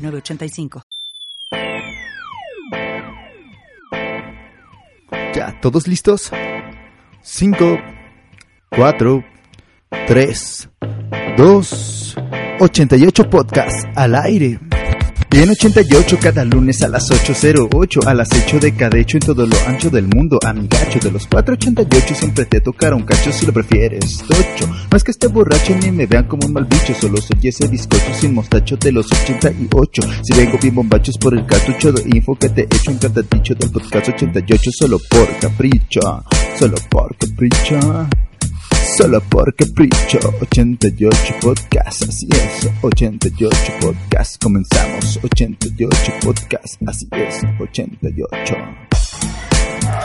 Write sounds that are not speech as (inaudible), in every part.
906985. Ya, ¿todos listos? 5, 4, 3, 2, 88 podcasts al aire. Bien 88 cada lunes a las 8.08 al acecho de cada hecho en todo lo ancho del mundo. Amigacho de los 488 siempre te tocará un cacho si lo prefieres. Tocho, no es que esté borracho ni me vean como un mal bicho, solo soy ese bizcocho sin mostacho de los 88. Si vengo bien bombachos por el cartucho de info que te echo en cada dicho del podcast 88 solo por capricho, solo por capricho. Solo por capricho, 88 podcast, así es, 88 podcast, comenzamos, 88 podcast, así es, 88.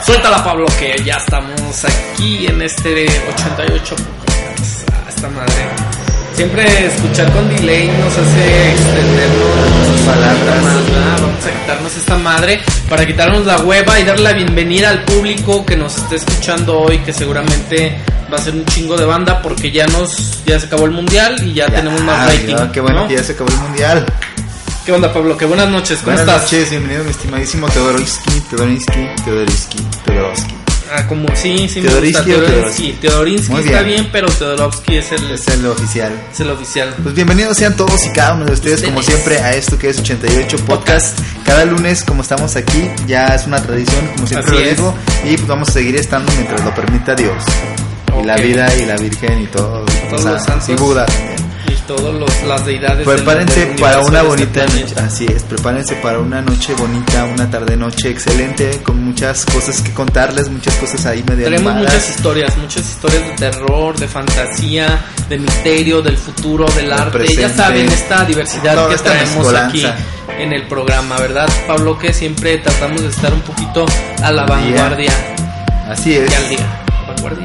Suéltala Pablo que ya estamos aquí en este 88 podcast. Esta madre. Siempre escuchar con delay nos hace extendernos palabras. ¿verdad? Vamos a quitarnos esta madre para quitarnos la hueva y darle la bienvenida al público que nos esté escuchando hoy, que seguramente va a ser un chingo de banda porque ya nos ya se acabó el mundial y ya, tenemos más rating. ya, qué bueno ¿no? que ya se acabó el mundial. ¿Qué onda Pablo? Qué buenas noches, ¿cómo Buenas estás? noches, bienvenido mi estimadísimo Teodorinsky, Teodorinsky, Teodorinsky, Teodorinsky. Ah, como sí, sí me gusta ¿Teodorinsky. Teodorinsky Muy está bien. pero Teodorovsky es el, Es el oficial. es el oficial. Pues bienvenidos sean todos y cada uno de ustedes, como Ustedes. siempre, a esto que es 88 Podcast. Cada lunes, como estamos aquí, ya es una tradición, como siempre Así lo es. digo, y pues vamos a seguir estando mientras lo permita Dios. Y la vida y la Virgen y todo. Todos o sea, los santos. Y Buda. Y todos los, las deidades. Prepárense del para una este bonita noche, así es, prepárense para una noche bonita, una tarde noche excelente, con muchas cosas que contarles, muchas cosas ahí medio Tenemos animadas. muchas historias, muchas historias de terror, de fantasía, de misterio, del futuro, del arte. presente. Ya saben, esta diversidad que traemos aquí en el programa, ¿verdad, Pablo? Que siempre tratamos de estar un poquito a la vanguardia Así y es. al día. Vanguardia.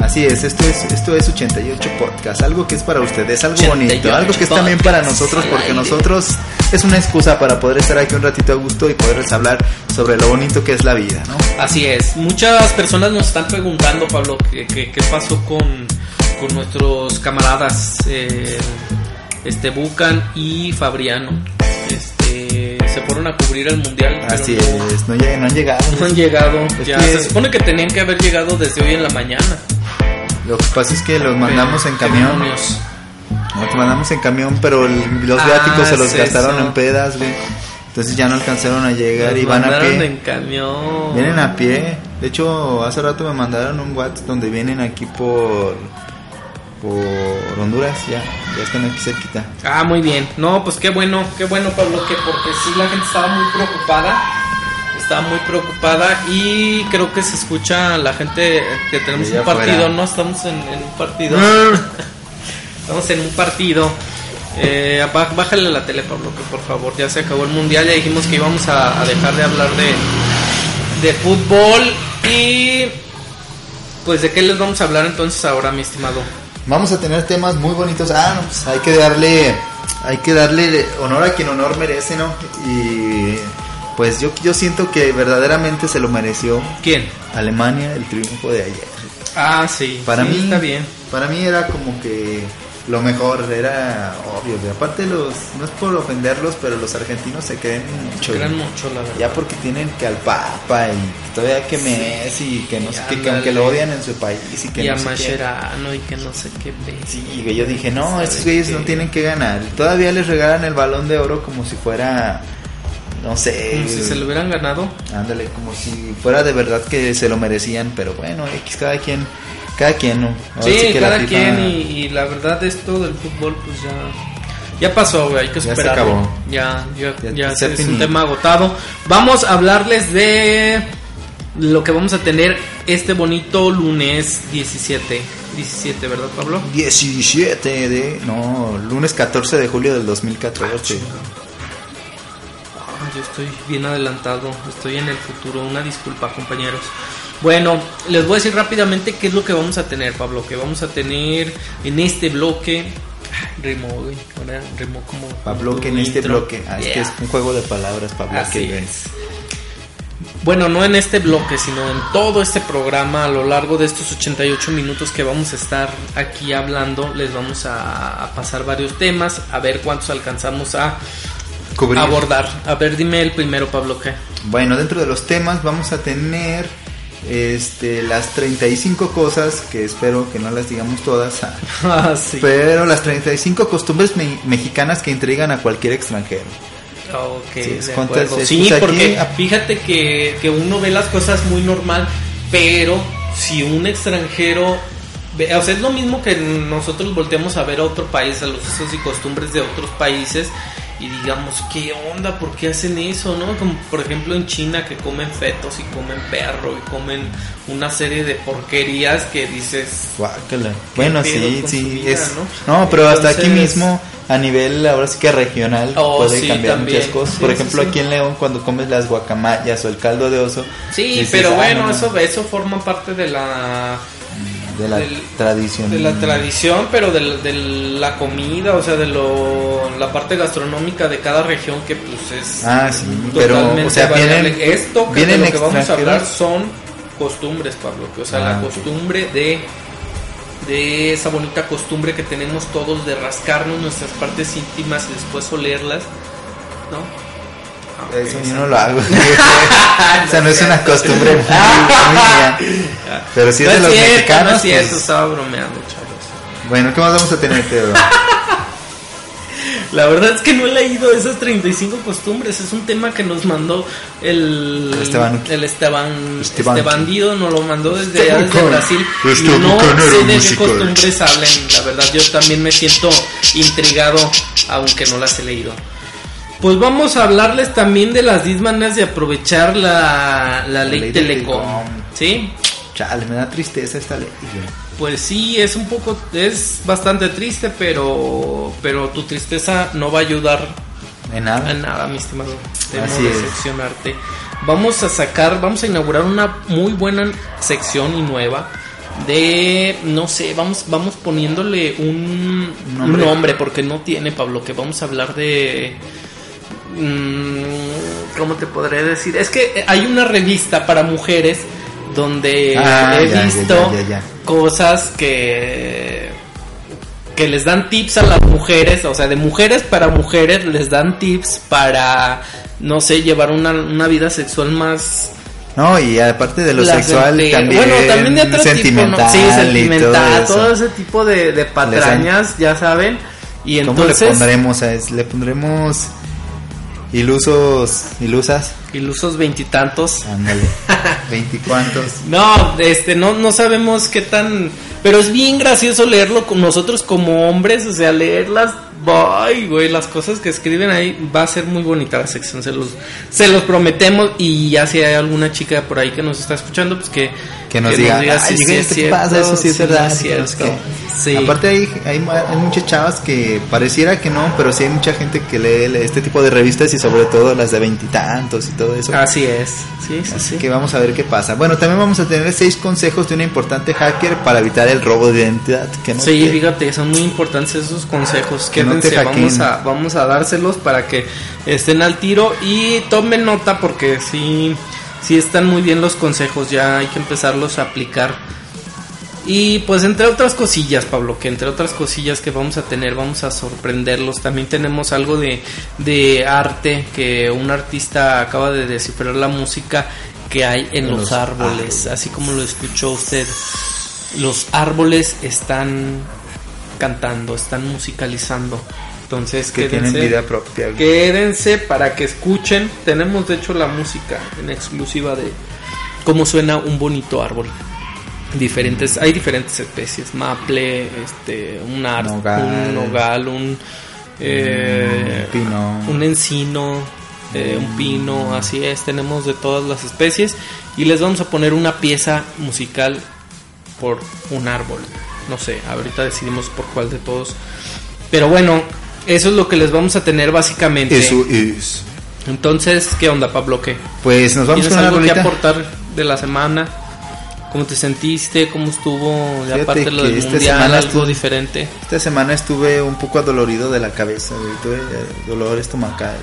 Así es, esto es esto es 88 podcast, algo que es para ustedes, algo 88 bonito, algo que es también para nosotros porque nosotros es una excusa para poder estar aquí un ratito a gusto y poderles hablar sobre lo bonito que es la vida, ¿no? Así es. Muchas personas nos están preguntando, Pablo, qué, qué- qué pasó con, con nuestros camaradas, eh, este Bucan y Fabriano. Este, se fueron a cubrir el mundial. Así es, no, no han llegado. no han llegado. Ya, que- se supone que tenían que haber llegado desde hoy en la mañana. Lo que pasa es que los mandamos en camión. Los mandamos en camión, pero el- los Ah, viáticos se los es gastaron eso. en pedas, güey. Entonces ya no alcanzaron a llegar Los y van a pie. en camión. Vienen a pie. De hecho, hace rato me mandaron un WhatsApp donde vienen aquí por por Honduras, ya, ya están aquí cerquita. Ah, muy bien. No, pues qué bueno, qué bueno, Pablo, que porque sí la gente estaba muy preocupada. Estaba muy preocupada y creo que se escucha la gente que tenemos un partido. ¿no? Estamos en, en un partido. (laughs) Estamos en un partido. Eh, bá- bájale la tele, Pablo, que por favor, ya se acabó el mundial. Ya dijimos que íbamos a, a dejar de hablar de, de fútbol. Y pues, ¿de qué les vamos a hablar entonces ahora, mi estimado? Vamos a tener temas muy bonitos. Ah, no, pues hay que darle hay que darle honor a quien honor merece, ¿no? Y pues yo yo siento que verdaderamente se lo mereció ¿Quién? Alemania el triunfo de ayer. Ah, sí. Para sí, mí está bien. Para mí era como que lo mejor, era obvio. güey. Aparte los no es por ofenderlos, pero los argentinos se creen mucho. Crean güey. mucho, la verdad. Ya porque tienen que al Papa y todavía que Messi y que no sé qué, que aunque lo odian en su país y que y a no sé qué. Y que no sé qué. Sí, güey, yo dije, no, ¿Sabe estos güeyes no tienen que ganar. Todavía les regalan el balón de oro como si fuera, no sé, Como si se lo hubieran ganado. ándale, como si fuera de verdad que se lo merecían. Pero bueno, X, cada quien, cada quien, ¿no? Sí, que cada FIFA quien y, y la verdad esto del fútbol pues ya ya pasó, güey, hay que Ya se acabó. Ya, ya, Ya- ya se es un tema agotado. Vamos a hablarles de lo que vamos a tener este bonito lunes 17. 17, ¿verdad, Pablo? 17 de, no, lunes 14 de julio del 2014. Yo estoy bien adelantado, estoy en el futuro. Una disculpa, compañeros. Bueno, les voy a decir rápidamente qué es lo que vamos a tener, Pablo. Que vamos a tener en este bloque. Rimó, güey. Ahora rimó como. Pablo, que en este bloque. Ah, es que es un juego de palabras, Pablo. Así es. Bueno, no en este bloque, sino en todo este programa, a lo largo de estos 88 minutos que vamos a estar aquí hablando, les vamos a pasar varios temas, a ver cuántos alcanzamos a Cubrir. abordar. A ver, dime el primero, Pablo, ¿qué? Bueno, dentro de los temas vamos a tener este, las 35 cosas, que espero que no las digamos todas, (laughs) ah, sí. pero las 35 costumbres me- mexicanas que intrigan a cualquier extranjero. Ok, Sí, de ¿cuántas- acuerdo. es- Sí, pues aquí- porque fíjate que, que uno ve las cosas muy normal, pero si un extranjero... O sea, es lo mismo que nosotros volteamos a ver a otro país, a los usos y costumbres de otros países y digamos, ¿qué onda? ¿Por qué hacen eso? ¿No? Como por ejemplo en China que comen fetos y comen perro y comen una serie de porquerías que dices... Guácala. Bueno, sí, sí, vida, es... no? No, pero hasta aquí mismo, a nivel ahora sí que regional, Oh, puede sí, cambiar también. muchas cosas. Sí, Por ejemplo, sí. aquí en León, cuando comes las guacamayas o el caldo de oso... Sí, dices, pero "Ah, bueno, no, eso, eso forma parte de la... De la del- tradición. de la tradición, pero de, de la comida, o sea, de lo, la parte gastronómica de cada región que pues es Ah, sí, pero, totalmente o sea, variable. vienen- Esto que vienen de lo que vamos a hablar son costumbres, Pablo, que, o sea, Ah, la ok. costumbre de de esa bonita costumbre que tenemos todos de rascarnos nuestras partes íntimas y después olerlas, ¿no? Eso yo no lo hago. o sea, no es una costumbre muy mía. Pero sí es de los mexicanos. No es cierto, pues, estaba bromeando, chavos. Bueno, ¿qué más vamos a tener, Pedro? (laughs) La verdad es que no he leído esas 35 costumbres. Es un tema que nos mandó el Esteban. el Esteban, Esteban. este bandido, nos lo mandó desde allá, desde. Brasil. Y no sé de qué costumbres hablen. La verdad, yo también me siento intrigado, aunque no las he leído. Pues vamos a hablarles también de las 10 maneras de aprovechar la, la ley, ley Telecom. Telecom. ¿Sí? Chale, me da tristeza esta ley. Pues sí, es un poco, es bastante triste, pero, pero tu tristeza no va a ayudar De nada. a nada, mi estimado. Debo es. decepcionarte. Vamos a sacar, vamos a inaugurar una muy buena sección y nueva de, no sé, vamos, vamos poniéndole un un. Nombre. porque no tiene, Pablo, que vamos a hablar de... mm, ¿Cómo te podré decir? Es que hay una revista para mujeres donde Ah, he ya, visto ya, ya, ya. cosas que que les dan tips a las mujeres, o sea, de mujeres para mujeres les dan tips para no sé, llevar una, una vida sexual más No, y aparte de lo sexual, también, bueno, también de otro sentimental. tipo, ¿no? sí, sentimental, todo todo, ese tipo de, de patrañas, ya saben. Y ¿Cómo le pondremos a? Le pondremos ilusos, ilusas. ilusos veintitantos. Ándale. (laughs) Veinticuantos. No, este, no, no sabemos qué tan. Pero es bien gracioso leerlo con nosotros como hombres, o sea, leerlas. Ay, güey, las cosas que escriben ahí va a ser muy bonita la sección, se los, se los prometemos. Y ya si hay alguna chica por ahí que nos está escuchando, pues que, Que nos diga, "Ay, si ¿qué es te cierto, pasa? Eso sí es si verdad, es que no sé cierto. qué". Sí. Aparte hay, hay, hay muchas chavas que pareciera que no, pero sí hay mucha gente que lee este tipo de revistas y sobre todo las de veintitantos y, todo eso. Así es, sí, sí, Así sí. que vamos a ver qué pasa. Bueno, también vamos a tener seis consejos de un importante hacker para evitar el robo de identidad. Que no Sí, te- fíjate, son muy importantes esos consejos. Que vamos, a, vamos a dárselos para que estén al tiro y tomen nota porque sí, sí están muy bien los consejos, ya hay que empezarlos a aplicar. Y pues entre otras cosillas, Pablo, que entre otras cosillas que vamos a tener, vamos a sorprenderlos. También tenemos algo de, de arte, que un artista acaba de descifrar la música que hay en En los, los árboles, árboles. así como lo escuchó usted. Los árboles están cantando, están musicalizando. Entonces, que quédense, tienen vida propia. quédense para que escuchen. Tenemos de hecho la música en exclusiva de cómo suena un bonito árbol. Diferentes, hay diferentes especies, maple, este, un Nogal. un nogal, un eh, Un pino. un encino, eh, un pino, así es, tenemos de todas las especies y les vamos a poner una pieza musical por un árbol. No sé, ahorita decidimos por cuál de todos. Pero bueno, eso es lo que les vamos a tener básicamente. Eso es. Entonces, ¿qué onda, Pablo? ¿Qué? Pues nos vamos ¿Tienes con algo que aportar de la semana? ¿Cómo te sentiste? ¿Cómo estuvo? Y aparte lo que del esta mundial, semana algo estuvo- diferente. Esta semana estuve un poco adolorido de la cabeza. Tuve eh, dolor estomacal.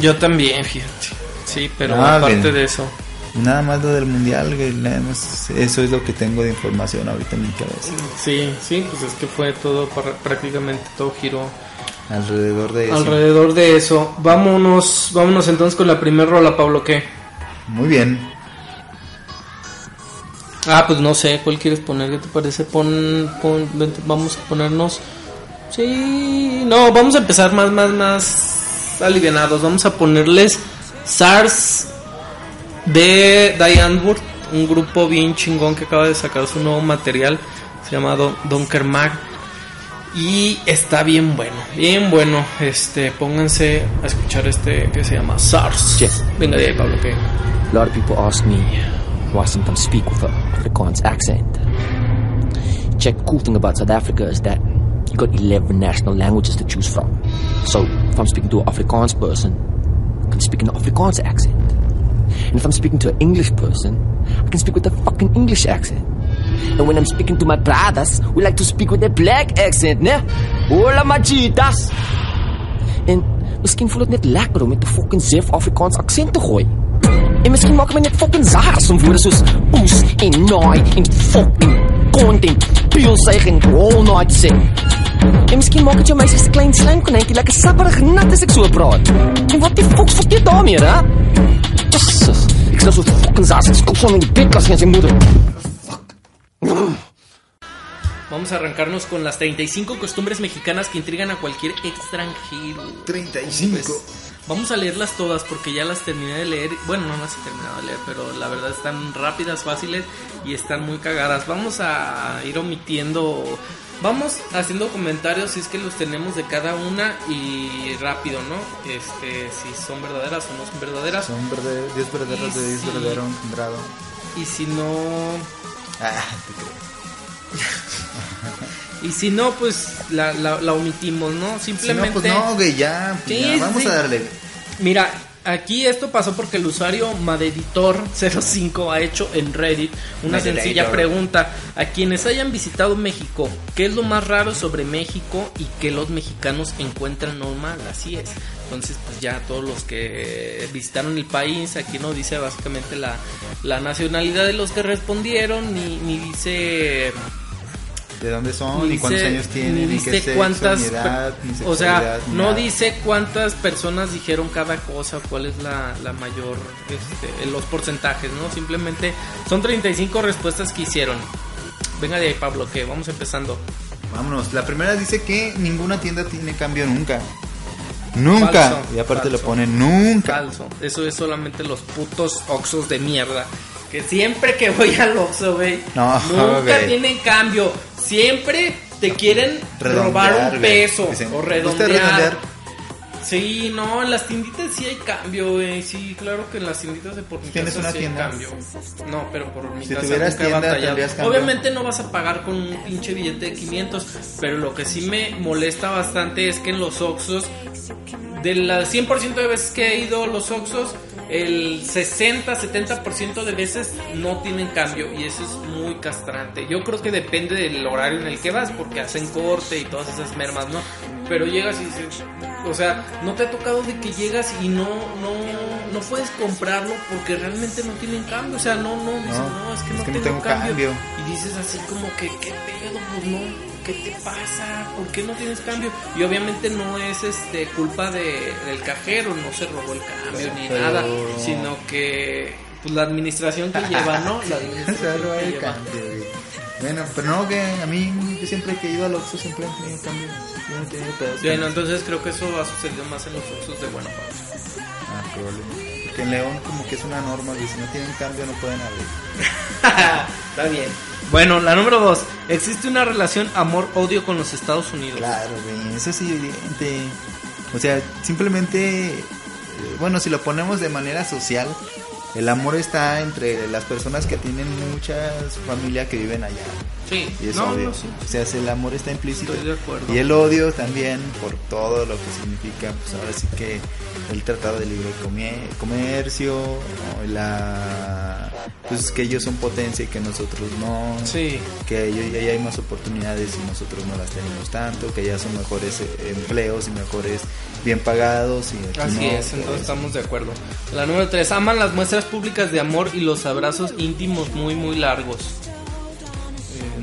Yo también, fíjate. Sí, pero Ah, aparte bien. de eso. Nada más lo del mundial, güey. Nada más eso es lo que tengo de información ahorita en mi cabeza. Sí, sí, pues es que fue todo, prácticamente todo giró Alrededor de eso. alrededor de eso. Vámonos, vámonos entonces con la primera rola, Pablo, ¿qué? Muy bien. Ah, pues no sé, ¿cuál quieres poner? ¿Qué te parece? Pon, pon, vente, vamos a ponernos... Sí, no, vamos a empezar más, más, más alivianados. Vamos a ponerles SARS de Diane Wood, un grupo bien chingón que acaba de sacar su nuevo material. Se llama Don- Donker Mag. Y está bien bueno, bien bueno. Este, pónganse a escuchar este que se llama SARS. Venga de ahí, Pablo, que... A lot of people ask me why I sometimes speak with a Afrikaans accent. Check cool thing about South Africa is that you got 11 national languages to choose from. So if I'm speaking to an Afrikaans person, I can speak in an Afrikaans accent. And if I'm speaking to an English person, I can speak with a fucking English accent. And when I'm speaking to my brothers, we like to speak with a black accent, né? Hola machitas! En miskien voel dit net lekker om met 'n fucking Zef Afrikaans aksent te gooi. En miskien maak my net fucking saars om woorde soos oes en naai en fucking content, peelsuig en all night sê. En miskien maak dit jou meisie se klein slijmkonijntjie lekker sapperig nat as ek so praat. En wat die fuck fuck jy daarmee, hè? Jesus, fucking in moeder. Vamos a arrancarnos con las 35 costumbres mexicanas que intrigan a cualquier extranjero. 35. Pues, vamos a leerlas todas porque ya las terminé de leer. Bueno, no las he terminado de leer, pero la verdad están rápidas, fáciles y están muy cagadas. Vamos a ir omitiendo. Vamos haciendo comentarios si es que los tenemos de cada una y rápido, ¿no? Este, si son verdaderas o no son verdaderas. Son verde- 10 verdaderos de 10 Sí. verdaderos encontrado. Y si no, Ah, te creo. (laughs) y si no, pues la, la, la omitimos, ¿no? Si no, Simplemente. pues no, güey, ya. pues ya, vamos sí. a darle. Mira, aquí esto pasó porque el usuario Madeditor05 ha hecho en Reddit una Madeditor. sencilla pregunta a quienes hayan visitado México, ¿qué es lo más raro sobre México y que los mexicanos encuentran normal? Así es. Entonces, pues ya todos los que visitaron el país, aquí no dice básicamente la, la nacionalidad de los que respondieron, ni, ni dice ¿De dónde son? ni ¿Y cuántos años tienen? ni ¿Y dice qué cuántas Ni edad, ni o sea no nada. dice cuántas personas dijeron cada cosa cuál es la, la mayor este, los porcentajes no simplemente son 35 respuestas que hicieron venga de ahí Pablo que vamos empezando Vámonos. La primera dice que ninguna tienda tiene cambio nunca. Nunca. Falso, y aparte falso. lo pone nunca. falso eso es solamente los putos oxos de mierda que siempre que voy al oxo güey No, (laughs) nunca tienen cambio siempre te quieren robar un peso Dicen, o ¿gusta redondear redondear? Sí, no, en las tienditas sí hay cambio, güey. Sí, claro que en las tienditas de por mi ¿Tienes casa una sí hay cambio. No, pero por mi Si casa tuvieras nunca he tienda. Obviamente no vas a pagar con un pinche billete de 500, pero lo que sí me molesta bastante es que en los Oxxos, de las 100% de veces que he ido a los Oxxos, el 60-70% de veces no tienen cambio y eso es muy castrante. Yo creo que depende del horario en el que vas, porque hacen corte y todas esas mermas, ¿no? Pero llegas y dices, o sea, no te ha tocado de que llegas y no, no, no puedes comprarlo porque realmente no tienen cambio, o sea, no, no, dices, No, no, es que es no, que no tengo, tengo cambio. cambio. Y dices así como que, ¿qué pedo? Pues no, ¿qué te pasa? ¿Por qué no tienes cambio? Y obviamente no es este culpa de, del cajero, no se robó el cambio ni Pero- nada, sino que pues la administración que lleva, ¿no? La (laughs) administración que el lleva. cambio. Bueno, pero no, que a mí, yo siempre que he ido al Oxxo siempre he tenido cambio. Yo no he tenido pedos. Bueno, entonces creo que eso ha sucedido más en los usos de Guanajuato. Ah, probablemente. Porque en León como que es una norma, y si no tienen cambio no pueden abrir. (laughs) Está bien. Bueno, la número dos. Existe una relación amor-odio con los Estados Unidos. Claro, güey, eso es evidente. O sea, simplemente, eh, bueno, si lo ponemos de manera social, el amor está entre las personas que tienen mucha familia que viven allá. Sí, Y es no, sí. O sea, el amor está implícito. Estoy de acuerdo. Y el odio también por todo lo que significa, pues ahora sí que el Tratado de Libre Comercio, ¿no? La pues que ellos son potencia y que nosotros no, Sí. que ellos ya hay más oportunidades y nosotros no las tenemos tanto, que ya son mejores eh, empleos y mejores bien pagados y Así no, es, entonces estamos de acuerdo. La número 3. Aman las muestras públicas de amor y los abrazos íntimos muy, muy largos.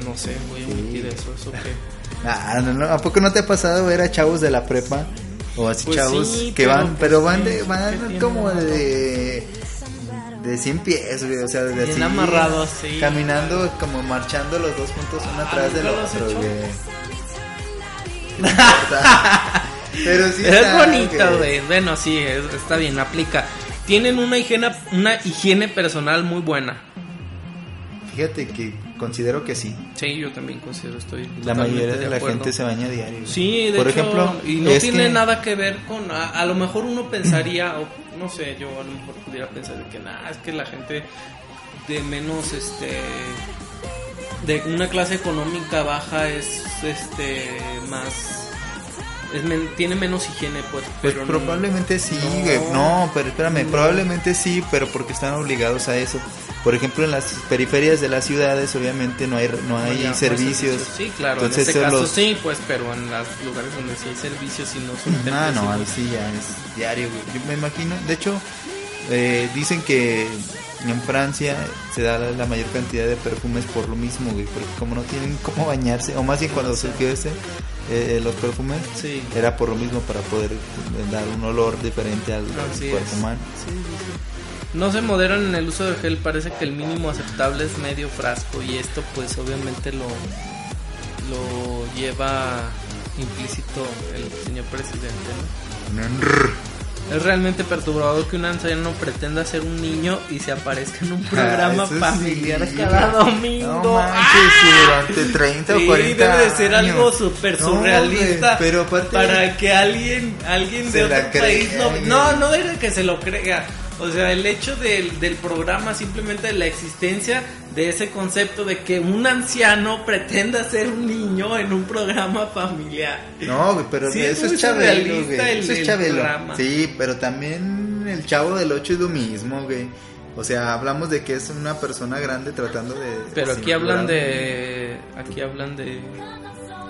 No sé, voy a omitir eso. ¿Eso qué? Ah, no, no, ¿A poco no te ha pasado ver a chavos de la prepa? O así Pues chavos sí, que van, pues, pero van ¿qué- de, van como de de 100 pies, güey, o sea, de Bien así amarrados, sí. caminando como marchando los dos juntos uno Ah, atrás del ¿nunca los has otro, güey. (laughs) (laughs) pero sí es está, bonito, güey. Bueno, sí, es- está bien, aplica. Tienen una higiene, una higiene personal muy buena. Fíjate que considero que sí. Sí, yo también considero, estoy. La mayoría de la gente se baña diario. Sí, de Por hecho, ejemplo, y no tiene que- nada que ver con, a, a lo mejor uno pensaría, o no sé, yo a lo mejor pudiera pensar de que nada, es que la gente de menos, este, de una clase económica baja es, este, más, es men- tiene menos higiene, pues, Pues pero no- probablemente sí, no. No, pero espérame, No. probablemente sí, pero porque están obligados a eso. Por ejemplo, en las periferias de las ciudades, obviamente no hay no hay ya, pues, servicios. Sí, claro, Entonces, en este caso los- sí, pues, pero en los lugares donde sí hay servicios y no son Ah, no, ahí templos, sí ya es diario, güey. Yo me imagino. De hecho, eh, dicen que en Francia se da la, la mayor cantidad de perfumes por lo mismo, güey. Porque como no tienen cómo bañarse, o más bien cuando surgió ese, eh, los perfumes, Sí. era por lo mismo para poder dar un olor diferente al, al cuerpo humano. Sí, sí, sí. No se moderan en el uso de gel, parece que el mínimo aceptable es medio frasco y esto pues obviamente lo, lo lleva implícito el señor presidente. ¿no? Es realmente perturbador que un anciano pretenda ser un niño y se aparezca en un programa Ah, sí, familiar cada domingo. No manches, durante 30 o Sí, 40 debe de ser años. algo súper No, surrealista. pero aparte- para que alguien, alguien de otro país no, no, no deje que se lo crea. O sea, el hecho del, del programa, simplemente la existencia de ese concepto de que un anciano (laughs) pretenda ser un niño en un programa familiar. No, pero Sí, es eso muy es Chabelo, güey. el- Eso es el Chabelo. programa. Sí, pero también el chavo del 8 es lo mismo, güey. O sea, hablamos de que es una persona grande tratando de. Pero aquí hablan de. Aquí hablan de.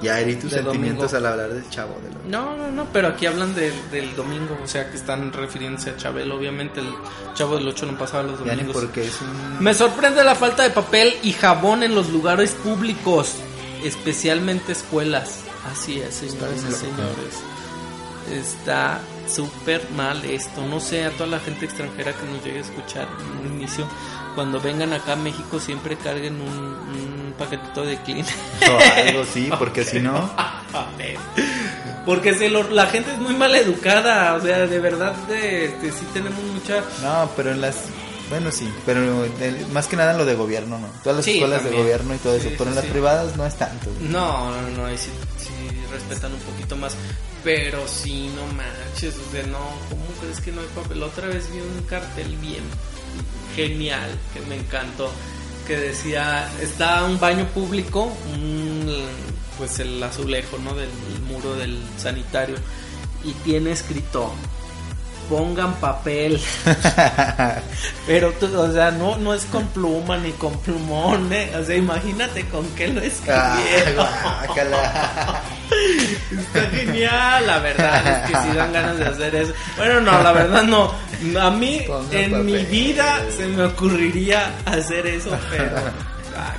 Ya herí tus de sentimientos domingo. al hablar del chavo del 8. No, no, no, pero aquí hablan del, del domingo, o sea que están refiriéndose a Chabelo. Obviamente el chavo del 8 no pasaba los domingos. porque es un. Me sorprende la falta de papel y jabón en los lugares públicos, especialmente escuelas. Así es, señores y señores. Está súper mal esto. No sé, a toda la gente extranjera que nos llegue a escuchar en un inicio, cuando vengan acá a México siempre carguen un, un paquetito de clean. o algo (laughs) así, porque si no. (laughs) Porque se lo- la gente es muy mal educada, o sea, de verdad, de, sí tenemos mucha... No, pero en las. Bueno, sí, pero el- más que nada en lo de gobierno, ¿no? Todas las Sí, escuelas también. de gobierno y todo Sí, eso, pero en sí, las sí. privadas no es tanto. No, no, no, sí, sí respetan un poquito más. Pero sí, no manches, o sea, no, ¿cómo crees que no hay papel? Otra vez vi un cartel bien genial que me encantó, que decía, está un baño público, un, pues el azulejo, ¿no? Del muro del sanitario, y tiene escrito, pongan papel. (laughs) Pero, tú, o sea, no, no es con pluma ni con plumón, ¿eh? O sea, imagínate con qué lo Ah, escribieron. (laughs) guácala. Está genial, la verdad es que sí dan ganas de hacer eso. Bueno, no, la verdad no. A mí (laughs) en mi vida se me ocurriría hacer eso, pero... Ah.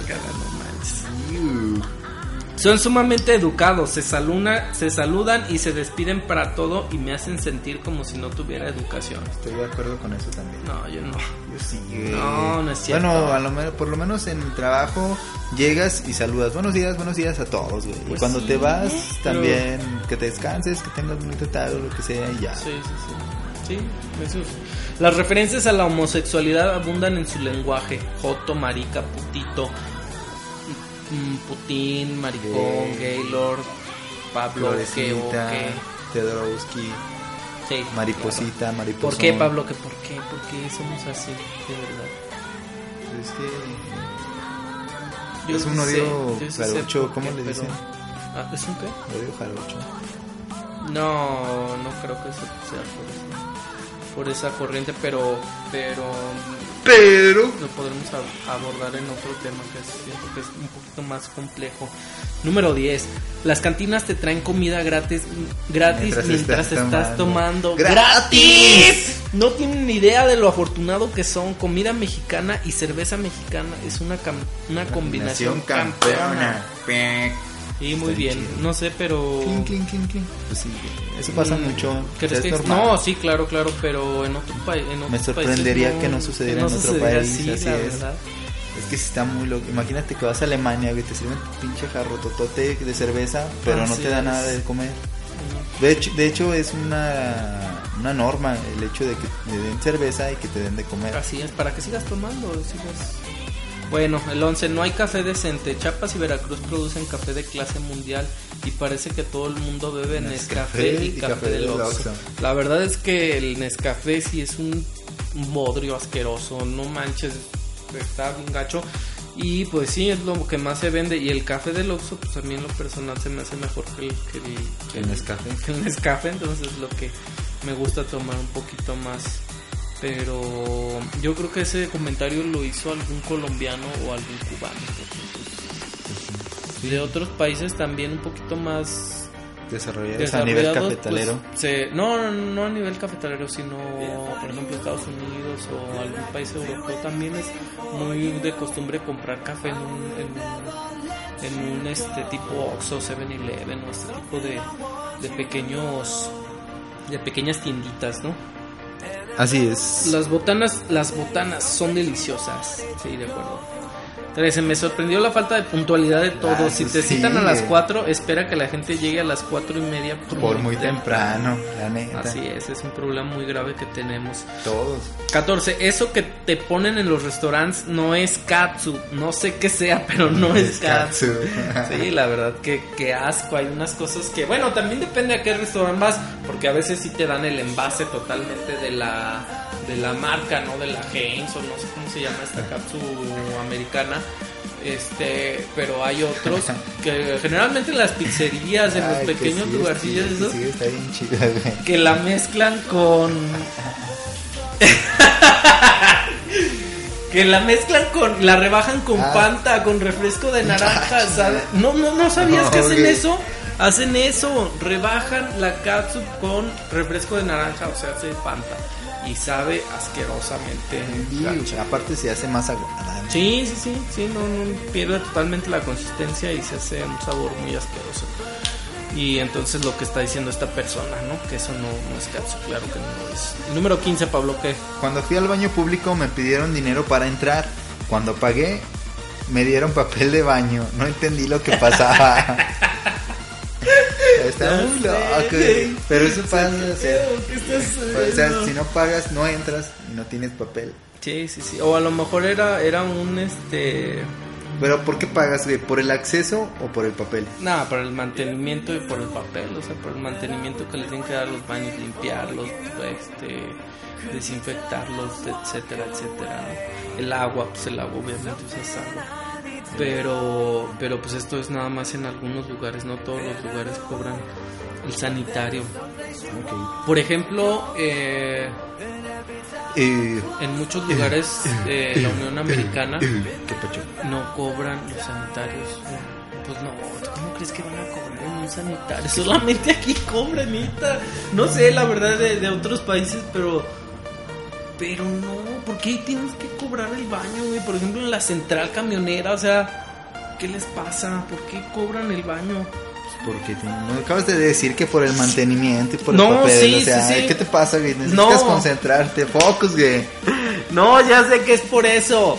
Son sumamente educados, se, saluna, se saludan y se despiden para todo y me hacen sentir como si no tuviera educación. Estoy de acuerdo con eso también. No, yo no. Yo sí, güey. No, no es cierto. Bueno, a lo menos, por lo menos en el trabajo llegas y saludas. Buenos días, buenos días a todos, güey. y Pues cuando sí, te vas, también que te descanses, que tengas bonito tarde, lo que sea, y ya. Sí, sí, sí. Sí, eso es. Las referencias a la homosexualidad abundan en su lenguaje. Joto, marica, putito, putín, maricón, Gay. gaylord, Pablo, Florecita, qué. Teodorowski, Sí, mariposita, claro. mariposón. ¿Por qué, Pablo? ¿Que ¿Por qué? ¿Por qué somos así? De verdad. Es que Yo es un odio jarocho, ¿cómo qué, le pero- dicen? Ah, ¿Es un qué? Odio jarocho. No, no creo que eso sea por eso. Por esa corriente, pero. Pero. Pero. Lo podremos ab- abordar en otro tema que es- siento que es un poquito más complejo. Número 10. Las cantinas te traen comida gratis, gratis Mientras mientras, estás estás tomando. tomando. ¡Gratis! No tienen ni idea de lo afortunado que son. Comida mexicana y cerveza mexicana es una, una combinación campeona. Y muy Está bien. chido. No sé, pero. Clink, clink, clink, clink. Pues sí, eso pasa Mm, mucho. ¿crees es que- normal. No, sí, claro, claro, pero en otro país. Me sorprendería que no sucediera en otro país, Así, así la es. verdad. Es que sí está muy loco. Imagínate que vas a Alemania, güey, te sirven tu pinche jarro totote de cerveza, pero no Así te da es. nada de comer. De hecho, de hecho es una, una norma el hecho de que te den cerveza y que te den de comer. Así es, para que sigas tomando. sigas- Bueno, el 11, no hay café decente. Chiapas y Veracruz producen café de clase mundial y parece que todo el mundo bebe Nescafé y, café, del Oxxo. La verdad es que el Nescafé sí es un bodrio asqueroso, no manches, está bien gacho. Y pues sí, es lo que más se vende. Y el café del Oxxo, pues a mí en lo personal se me hace mejor que el, que el, que El Nescafé. que el Nescafé, entonces es lo que me gusta tomar un poquito más. Pero yo creo que ese comentario lo hizo algún colombiano o algún cubano. Y de otros países también un poquito más Desarrollados a nivel desarrollados, cafetalero. pues, se- no, no, no a nivel cafetalero, sino por ejemplo Estados Unidos o algún país europeo también es muy de costumbre comprar café en un, en un, en un, este tipo Oxxo, 7-Eleven o este tipo de, de pequeños de pequeñas tienditas, ¿no? Así es. Las botanas, las botanas son deliciosas, sí, de acuerdo. 13. Me sorprendió la falta de puntualidad de todos. Ah, si te sí. citan a las 4, espera que la gente llegue a las 4 y media Por muy temprano, la neta. Así es, es un problema muy grave que tenemos. Todos. 14. Eso que te ponen en los restaurantes no es katsu. No sé qué sea, pero no, es, katsu. Sí, la verdad que, que asco. Hay unas cosas que, bueno, también depende a qué restaurante vas, porque a veces sí te dan el envase totalmente de la de la marca, ¿no? De la Heinz o no sé cómo se llama esta katsu americana. Este, pero hay otros que generalmente en las pizzerías, en los Ay, pequeños sí, lugarcillos sí, esos, sí, está bien chida, güey. que la mezclan con que la mezclan con la rebajan con Ah. Fanta, con refresco de naranja, ¿sabes? No, no, no sabías que hacen eso. Hacen eso, rebajan la catsup con refresco de naranja, o sea, hace Fanta y sabe asquerosamente. gacha. Aparte se hace más agradable. Sí, sí, sí, sí, no, no pierde totalmente la consistencia y se hace un sabor muy asqueroso. Y entonces lo que está diciendo esta persona, ¿no? Que eso no, no es catsup, claro que no es. Número 15, Pablo, ¿qué? Cuando fui al baño público me pidieron dinero para entrar. Cuando pagué, me dieron papel de baño. No entendí lo que pasaba. (laughs) Está muy loco. Pero eso pasa. O sea, si no pagas, no entras y no tienes papel. Sí, sí, sí. O a lo mejor era, era un este. Pero ¿por qué pagas, güey? ¿Por el acceso o por el papel? Nada, por el mantenimiento y por el papel, o sea, por el mantenimiento que le tienen que dar a los baños, limpiarlos, este, desinfectarlos, etcétera, etcétera. El agua, pues el agua obviamente es agua. Pero, pero pues esto es nada más en algunos lugares, no todos los lugares cobran el sanitario. Por ejemplo, eh, Eh, en muchos lugares de la Unión Americana no cobran los sanitarios. Pues no, ¿cómo crees que van a cobrar en un sanitario? Solamente aquí cobran, neta. No sé, la verdad, de, de otros países, pero. Pero no, ¿por qué tienes que cobrar el baño, güey? Por ejemplo, en la central camionera, o sea, ¿qué les pasa? ¿Por qué cobran el baño? Porque te- no acabas de decir que por el mantenimiento y por No, el papel. sí, o sea, sí, sí. ¿qué te pasa, güey? Necesitas No. concentrarte. Focus, güey. No, ya sé que es por eso.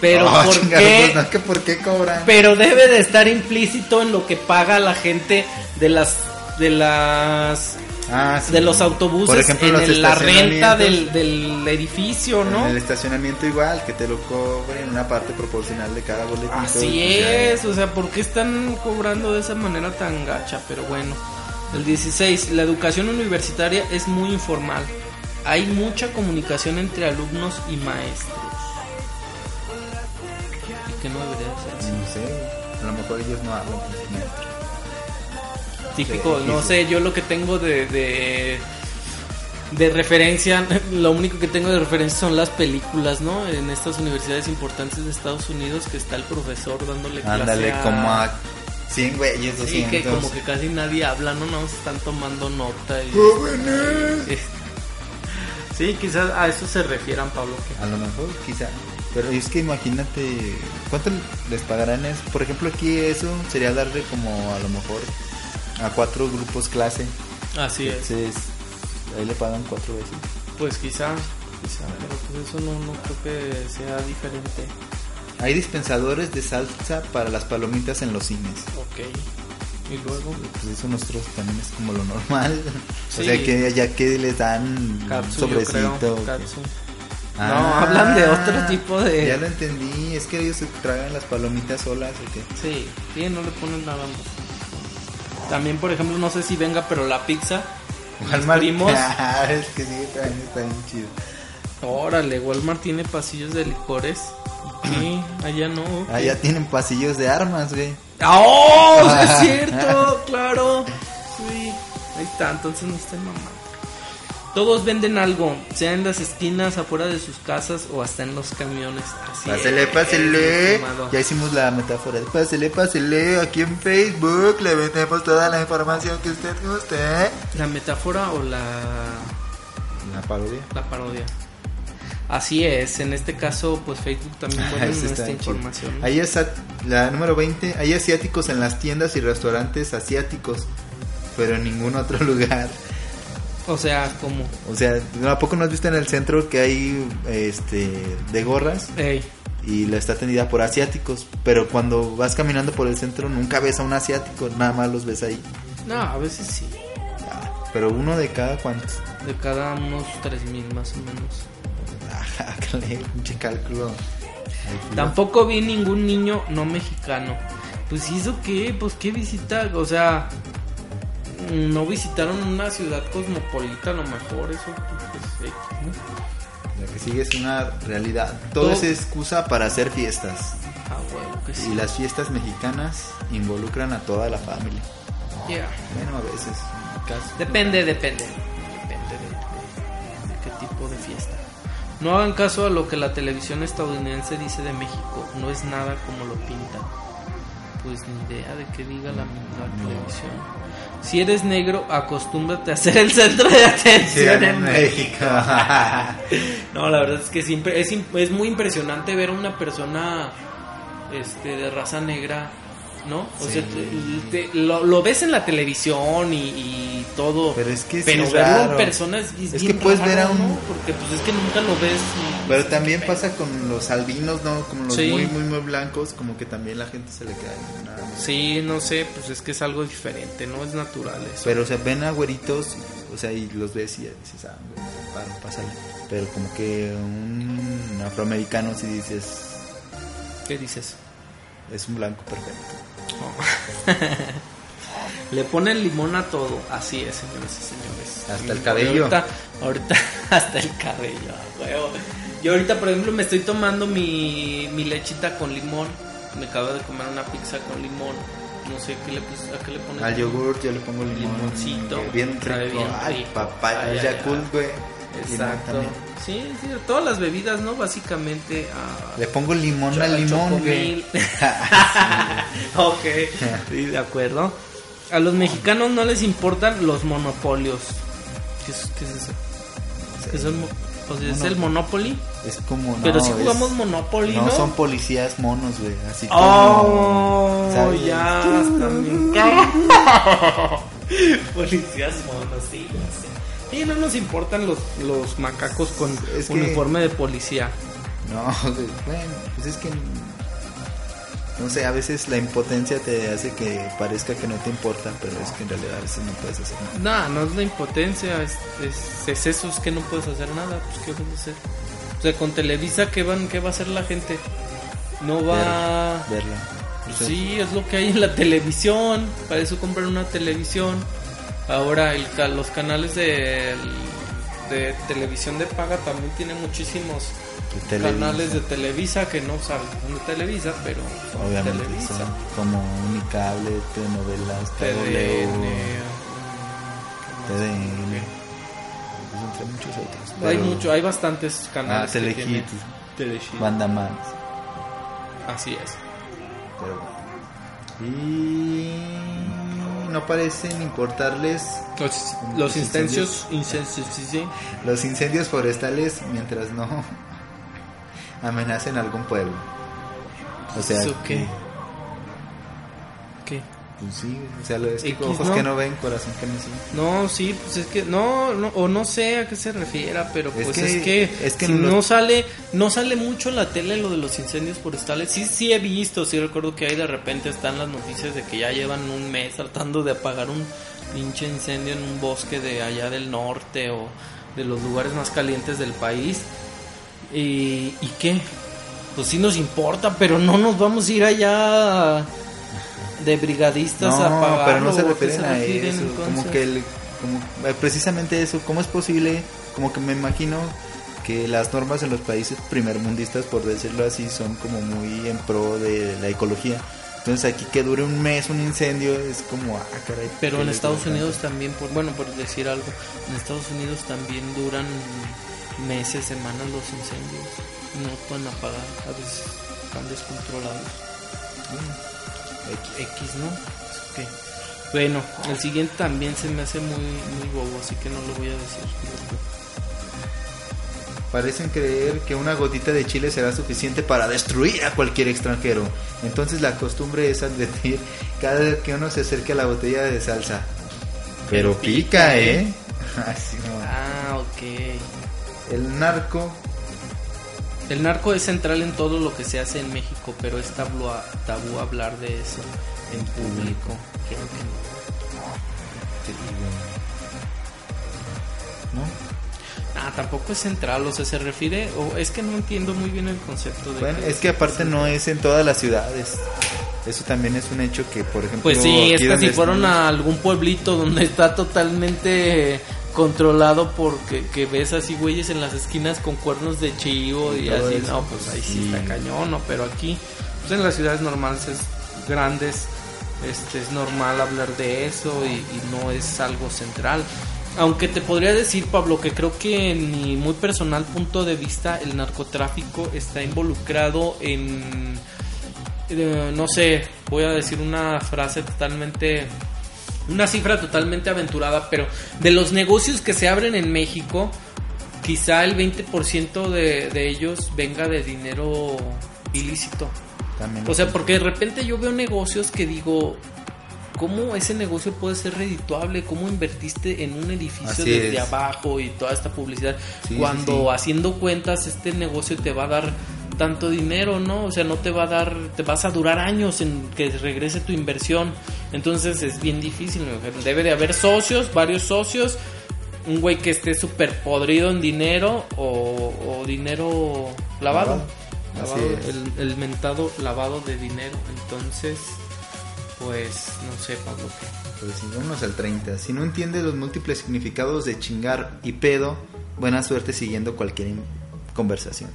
Pero Ah, ¿por chingado, qué? pues, no, que ¿Por qué cobran? Pero debe de estar implícito en lo que paga la gente de las de las Ah, sí. de los autobuses Por ejemplo, en los el- la renta del, del edificio, ¿no? En el estacionamiento igual, que te lo cobren una parte proporcional de cada boletito. Así Pues, es, o sea, ¿por qué están cobrando de esa manera tan gacha? Pero bueno, el 16, la educación universitaria es muy informal. Hay mucha comunicación entre alumnos y maestros. ¿Y qué no debería ser así? No sé, a lo mejor ellos no hablan. Típico, Sí, no sí. sé, yo lo que tengo de, de de referencia, (laughs) lo único que tengo de referencia son las películas, ¿no? En estas universidades importantes de Estados Unidos que está el profesor dándole clase Ándale, a- como a 100 güeyes, Sí, 200. que como que casi nadie habla, ¿no? No, están tomando nota y... ¡Jóvenes! (laughs) Sí, quizás a eso se refieran, Pablo. que- A lo mejor, quizá. Pero es que imagínate, ¿cuánto les pagarán eso? Por ejemplo, aquí eso sería darle como a lo mejor a cuatro grupos clase. Así es. Entonces, ahí le pagan cuatro veces. Pues quizá, quizá, pero pues eso no, no creo que sea diferente. Hay dispensadores de salsa para las palomitas en los cines. Ok. Y luego... Pues eso nosotros también es como lo normal. Sí. O sea, que ya que les dan Katsu, sobrecito. creo, katsu. Ah, No, hablan de otro (laughs) tipo de- Ya lo entendí, es que ellos se tragan las palomitas solas o qué. Sí, sí, no le ponen nada más. También, por ejemplo, no sé si venga, pero la pizza. Walmart. primos. (laughs) Ah, es que sí, también está bien chido. Órale, Walmart tiene pasillos de licores. Sí, (clears throat) allá no. Ah, ya tienen pasillos de armas, güey. ¡Ah, ¡Oh! es (laughs) cierto, claro. Sí, ahí está, entonces no estoy mamando. Todos venden algo, sea en las esquinas, afuera de sus casas o hasta en los camiones. Así Pásele, es, pásele. estimado. Ya hicimos la metáfora. de Pásele, pásele. Aquí en Facebook le vendemos toda la información que usted guste. ¿La metáfora o la, La parodia. la parodia? Así es, en este caso, pues Facebook también (laughs) Ah, pone está esta información. Hay asa- la número 20. Hay asiáticos en las tiendas y restaurantes asiáticos, pero en ningún otro (laughs) lugar. O sea, como, O sea, ¿a poco no has visto en el centro que hay este de gorras y la está atendida por asiáticos? Pero cuando vas caminando por el centro nunca ves a un asiático, nada más los ves ahí. no, a veces sí, Ah, Pero uno de cada cuántos. de cada unos 3000 más o menos. (laughs) Pinche cálculo. Tampoco vi ningún niño no mexicano. Pues, ¿y eso qué? Pues, ¿qué visita? O sea, no visitaron una ciudad cosmopolita, a lo mejor, eso, pues. La que sigue es una realidad. Todo Todo- es excusa para hacer fiestas. Ah, bueno, que sí. Y las fiestas mexicanas involucran a toda la familia. Yeah. Bueno, a veces. Depende, depende. Depende de, de- de qué tipo de fiesta. No hagan caso a lo que la televisión estadounidense dice de México. No es nada como lo pintan. Pues ni idea de qué diga la, la televisión. Si eres negro, acostúmbrate a ser el centro de atención en México. (laughs) No, la verdad es que siempre es, es muy impresionante ver a una persona este, de raza negra, ¿no? O Sí. sea, te- te- lo, lo ves en la televisión y, y todo. Pero es que sí pero es verlo en raro. persona es, es Es que puedes ver a raro, un- ¿no? Porque pues es que nunca lo ves. Pero también pasa con los albinos, ¿no? Como los Sí. muy, muy, muy blancos, como que también la gente se le queda en. Sí, no sé, pues es que es algo diferente, no es natural eso. Pero, o sea, ven a güeritos, o sea, y los ves y dices, ah, para, pásale. Pero como que un afroamericano, si dices, ¿Qué dices? es un blanco perfecto. (laughs) Le ponen limón a todo, así es, señores y señores. Hasta el cabello. Ahorita, ahorita (laughs) hasta el cabello, huevo. Yo ahorita, por ejemplo, me estoy tomando mi, mi lechita con limón. Me acabo de comer una pizza con limón. No sé qué le, pus- a qué le ponen. Al yogur yo le pongo limón. Limoncito. Bien rico. bien Ay, papá, Ay, güey. Exacto. Sí, sí, todas las bebidas, ¿no? Básicamente. ah, Le pongo limón al limón, güey. (laughs) (laughs) Ok, sí, de acuerdo. A los mexicanos no les importan los monopolios. ¿Qué es, qué es eso? ¿Qué son o sea, es el Monopoly. Es como, no, Pero si es- jugamos Monopoly, ¿no? No, son policías monos, güey. Así como. Oh, ¿sabes? ya, también. (laughs) Policías monos, sí, sé. Sí, no nos importan los, los macacos con Es que- uniforme de policía. No, (laughs) bueno, pues es que. No sé, a veces la impotencia te hace que parezca que no te importa, pero es que en realidad a veces no puedes hacer nada. No, no es la impotencia, es, es, es eso, es que no puedes hacer nada, pues qué vas a hacer. O sea, con Televisa, ¿qué, van, qué va a hacer la gente? No va... Verla. O sea, Sí, es lo que hay en la televisión, para eso compran una televisión. Ahora el ca- los canales de televisión de paga también tiene muchísimos canales de Televisa que no saben son de Televisa, pero son de Obviamente Televisa. son como Unicable, telenovelas, TDN, TDN, pues entre muchos otros. Hay mucho, hay bastantes Ah, canales. que Telehit, tienen Telehit. Banda Más. Así es. Pero bueno. Y no parecen importarles Los, Los incendios, incendios, sí, sí. los incendios forestales mientras no amenacen algún pueblo. O sea, ¿Eso qué? que- ¿Qué? Pues sí, o sea, lo es que X, ojos ¿no? que no ven, corazón que no siente. No, sí, pues es que no, no, o no sé a qué se refiera, pero Es pues que- es que, es que si no sale, no sale mucho en la tele lo de los incendios forestales. Sí, sí he visto, sí recuerdo que ahí de repente están las noticias de que ya llevan un mes tratando de apagar un pinche incendio en un bosque de allá del norte o de los lugares más calientes del país. ¿Y, ¿y qué? Pues sí nos importa, pero no nos vamos a ir allá de brigadistas a No, apagarlo. pero no se ¿o qué refieren a refieren, eso, como que el, como, eh, precisamente eso, ¿cómo es posible? Como que me imagino que las normas en los países primermundistas, por decirlo así, son como muy en pro de la ecología. Entonces aquí que dure un mes un incendio es como, ah, caray. Pero ¿qué en Estados? Unidos también, por, bueno, por decir algo, en Estados Unidos también duran meses, semanas los incendios. No pueden apagar, a veces están descontrolados. X, X, ¿no? Es que- Bueno, el siguiente también se me hace muy, muy bobo, así que no lo voy a decir. Parecen creer que una gotita de chile será suficiente para destruir a cualquier extranjero. Entonces la costumbre es advertir cada vez que uno se acerque a la botella de salsa. Pero pica, pica, ¿eh? (laughs) Así no. Ah, ok. El narco El narco es central en todo lo que se hace en México, pero es tabú, tabú hablar de eso en público. Creo que no. ¿no? Ah, tampoco es central, o sea, se refiere, o es que no entiendo muy bien el concepto de... Bueno, es que aparte no es en todas las ciudades. Eso también es un hecho que, por ejemplo, Pues sí, es que si fueron a algún pueblito donde está totalmente controlado porque que ves así güeyes en las esquinas con cuernos de chivo y, así, eso. no, pues ahí sí, Sí. está cañón, ¿no? Pero aquí, pues en las ciudades normales es grandes, este es normal hablar de eso y, y no es algo central. Aunque te podría decir, Pablo, que creo que en mi muy personal punto de vista el narcotráfico está involucrado en, eh, no sé, voy a decir una frase totalmente, una cifra totalmente aventurada, pero de los negocios que se abren en México, quizá el 20% de, de ellos venga de dinero ilícito. También O sea, porque de repente yo veo negocios que digo, ¿cómo ese negocio puede ser redituable? ¿Cómo invertiste en un edificio Así desde es. abajo y toda esta publicidad? Sí, cuando sí, haciendo cuentas este negocio te va a dar tanto dinero, ¿no? O sea, no te va a dar, te vas a durar años en que regrese tu inversión. Entonces es bien difícil. ¿no? Debe de haber socios, varios socios. Un güey que esté súper podrido en dinero o, o dinero lavado. El, el mentado lavado de dinero. Entonces, pues no sé, Pablo. ¿qué? Pues vámonos al 30. Si no entiendes los múltiples significados de chingar y pedo, buena suerte siguiendo cualquier conversación.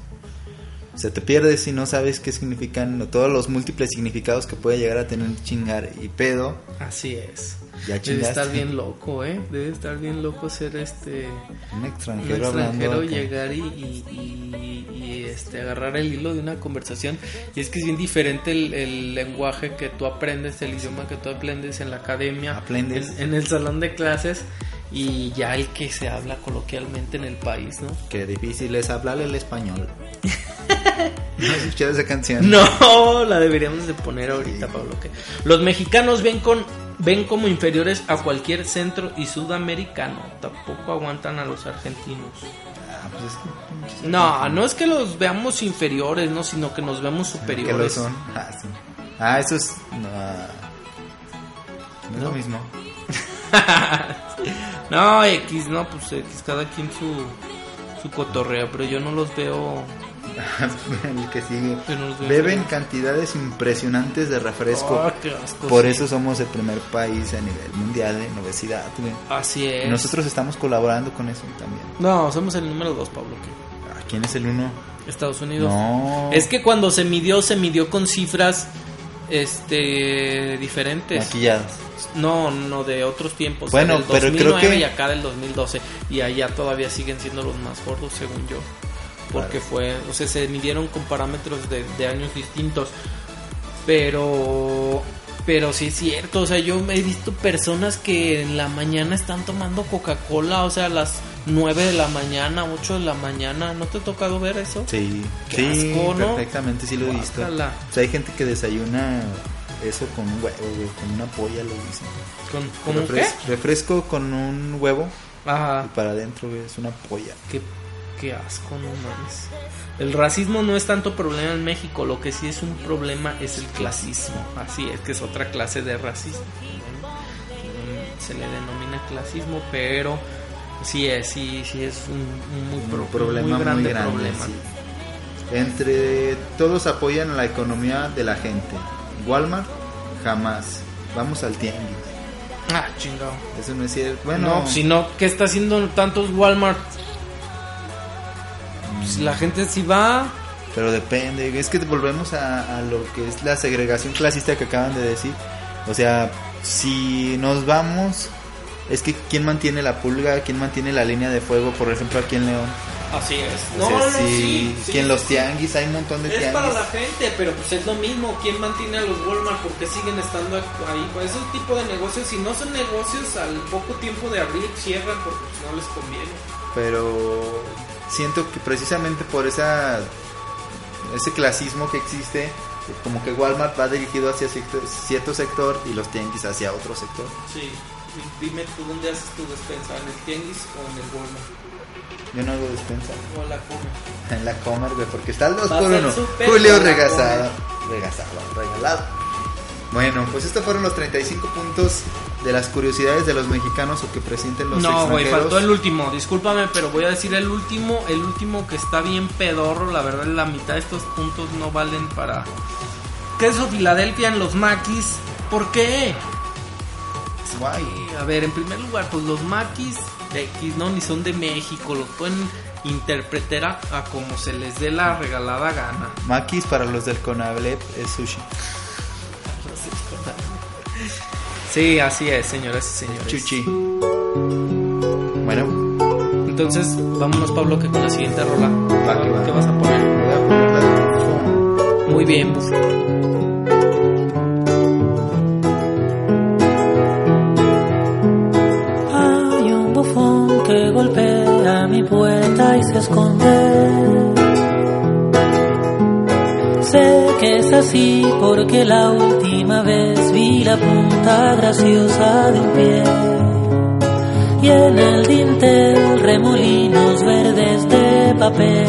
O sea, te pierdes si no sabes qué significan o todos los múltiples significados que puede llegar a tener chingar y pedo. Así es. Ya Debe estar bien loco, ¿eh? Debe estar bien loco ser este Un un extranjero, hablando. extranjero llegar y, y- y- y, este agarrar el hilo de una conversación y es que es bien diferente el, el lenguaje que tú aprendes el idioma que tú aprendes en la academia Aprendes. en, en el salón de clases y ya el que se habla coloquialmente en el país no Qué difícil es hablar el español. (laughs) ¿No has escuchado esa canción? (laughs) no la deberíamos de poner ahorita Pablo que los mexicanos ven con ven como inferiores a cualquier centro y sudamericano tampoco aguantan a los argentinos Ah, pues es que- No, no es que los veamos inferiores, no, sino que nos vemos Que lo superiores. son. Ah, sí. Ah, eso es. No, no es ¿No? lo mismo. (laughs) no, X, no, pues X, cada quien su, su cotorreo, pero yo no los veo (laughs) El que sigue. Beben cantidades impresionantes de refresco. Qué asco, Por sí. eso somos el primer país a nivel mundial en obesidad. güey. Así es. Y nosotros estamos colaborando con eso también. No, somos el número dos, Pablo. ¿qué? Ah, ¿Quién es el uno? Estados Unidos. No. Es que cuando se midió, se midió con cifras este diferentes. Maquilladas. No, no de otros tiempos. Bueno, del pero creo 2009 que- y acá del 2012 y allá todavía siguen siendo los más gordos según yo. Porque fue, o sea, se midieron con parámetros de, de años distintos. Pero pero sí es cierto, o sea, yo he visto personas que en la mañana están tomando Coca-Cola, o sea, a las 9 de la mañana, 8 de la mañana, ¿no te ha tocado ver eso? Sí, Qué sí, asco, ¿no? perfectamente, sí lo he visto. O sea, hay gente que desayuna eso con un huevo, güey, con una polla, lo dicen. ¿Con, ¿Cómo qué? Refres- Refresco con un huevo Ajá. y para adentro, güey, es una polla. Qué, qué asco, no mames. El racismo no es tanto problema en México, lo que sí es un problema es el clasismo. Así es, que es otra clase de racismo. Se le denomina clasismo, pero sí es, sí, sí es un, un muy, pro- un problema muy grande, muy grande. problema. sí. Entre todos apoyan la economía de la gente. Walmart, jamás. Vamos al tianguis. Ah, chingado. Eso no es cierto. Bueno, no, si no, ¿qué está haciendo tantos Walmart? Pues la gente sí va. Pero depende, es que volvemos a, a lo que es la segregación clasista que acaban de decir. O sea, si nos vamos, es que ¿quién mantiene la pulga? ¿Quién mantiene la línea de fuego? Por ejemplo, aquí en León. Así es. O No, sea, no, si, sí, sí, que en sí, los sí. tianguis hay un montón de Es tianguis. para la gente, pero pues es lo mismo. ¿Quién mantiene a los Walmart? porque siguen estando ahí? Pues esos tipo de negocios, si no son negocios, al poco tiempo de abrir, cierran porque pues, no les conviene. Pero siento que precisamente por esa ese clasismo que existe, como que Walmart va dirigido hacia cierto, sector y los tianguis hacia otro sector. Sí. Dime tú, ¿dónde haces tu despensa? ¿En el tianguis o en el Walmart? Yo no hago despensa. O la come. En la comer, güey, porque está el 2 Vas por al 1 súper Julio regasado. Regasado, regalado. Bueno, pues estos fueron los 35 puntos de las curiosidades de los mexicanos o que presenten los No, güey, faltó el último. Discúlpame, pero voy a decir el último. El último que está bien pedorro. La verdad, la mitad de estos puntos no valen para. Queso Filadelfia en los maquis. ¿Por qué? Guay. A ver, en primer lugar, pues los maquis de X, ¿no? Ni son de México. Los pueden interpretar a, a como se les dé la regalada gana. Maquis para los del Conalep es sushi. Sí, así es, señoras y señores. Chuchi. Bueno, Entonces, vámonos, Pablo, que con la siguiente rola. Va, que va. ¿Qué vas a poner? voy a poner la de. Muy bien. Hay un bufón que golpea mi puerta y se esconde. Sé que es así porque la última vez la punta graciosa de un pie. Y en el dintel remolinos verdes de papel.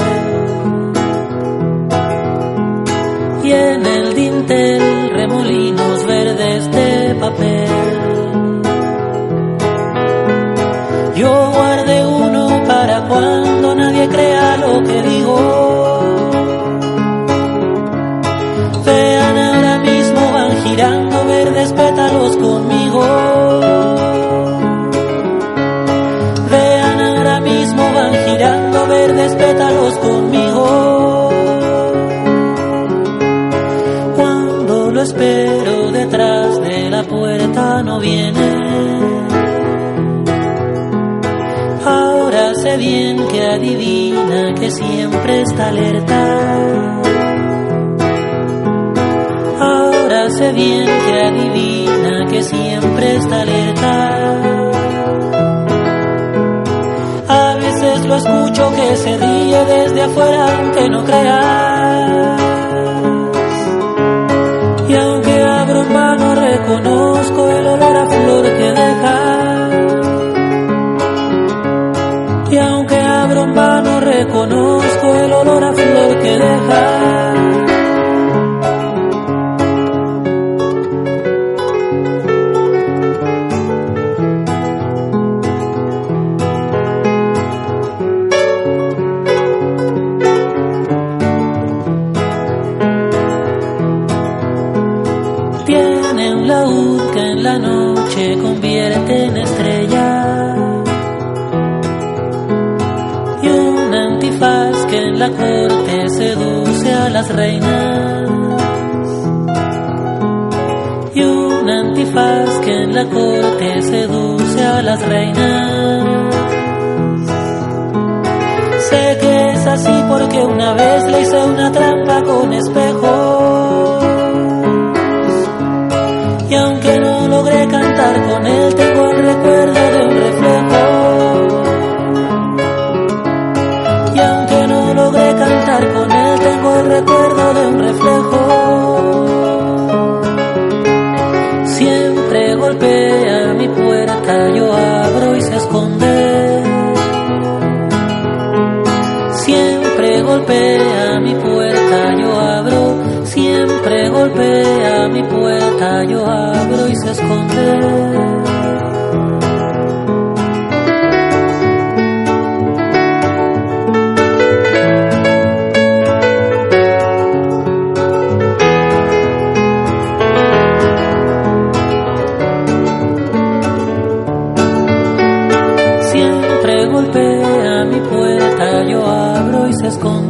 Y en el dintel remolinos verdes de papel. Yo guardé uno para cuando nadie crea lo que digo. Conmigo. Vean ahora mismo van girando verdes pétalos conmigo. Cuando lo espero detrás de la puerta no viene. Ahora sé bien que adivina que siempre está alerta. Ahora sé bien que adivina siempre está alerta. A veces lo escucho que se ríe desde afuera aunque no creas. Y aunque abro en vano reconozco el olor a flor que deja. Y aunque abro en vano reconozco el olor a flor que deja. Reinas. Y un antifaz que en la corte seduce a las reinas. Sé que es así porque una vez le hice una trampa con espejos. Y aunque no logré cantar con él, tengo el recuerdo de un reflejo. Siempre golpea mi puerta, yo abro y se esconde. Siempre golpea mi puerta, yo abro. Siempre golpea mi puerta, yo abro y se esconde. Abro y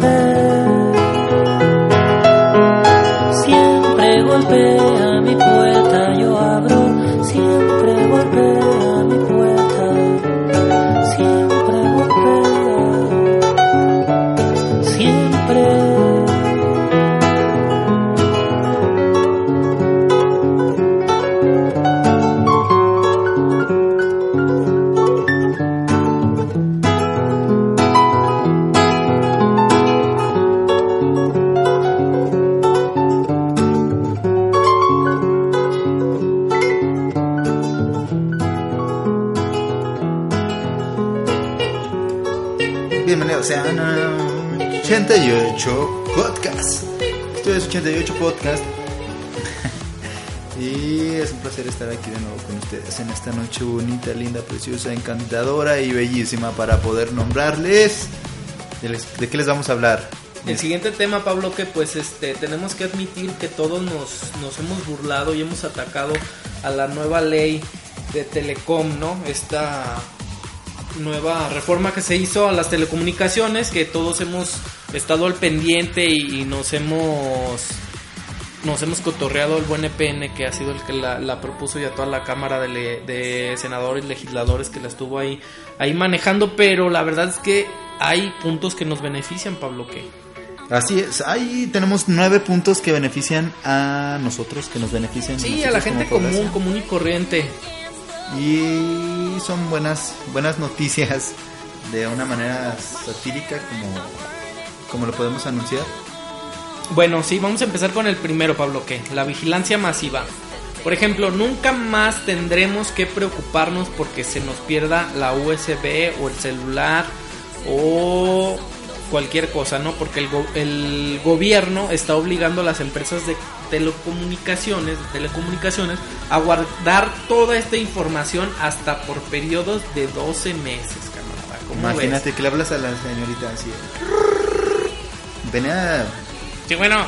ustedes en esta noche bonita, linda, preciosa, encantadora y bellísima para poder nombrarles. ¿De, qué les vamos a hablar? El siguiente tema, Pablo, que pues este tenemos que admitir que todos nos, nos hemos burlado y hemos atacado a la nueva ley de Telecom, ¿no? Esta nueva reforma que se hizo a las telecomunicaciones, que todos hemos estado al pendiente y, y nos hemos nos hemos cotorreado el buen EPN que ha sido el que la, la propuso y a toda la cámara de, le- de senadores legisladores que la estuvo ahí ahí manejando pero la verdad es que hay puntos que nos benefician Pablo que Así es, ahí tenemos nueve puntos que benefician a nosotros, que nos benefician. Sí, a la gente común, población. común y corriente. Y son buenas, buenas noticias de una manera satírica como, como lo podemos anunciar. Bueno, sí, vamos a empezar con el primero, Pablo, que la vigilancia masiva. Por ejemplo, nunca más tendremos que preocuparnos porque se nos pierda la USB o el celular o cualquier cosa, ¿no? Porque el, go- el gobierno está obligando a las empresas de telecomunicaciones, de telecomunicaciones a guardar toda esta información hasta por periodos de 12 meses, camarada. Imagínate que le hablas a la señorita así. Ven a... Sí, bueno,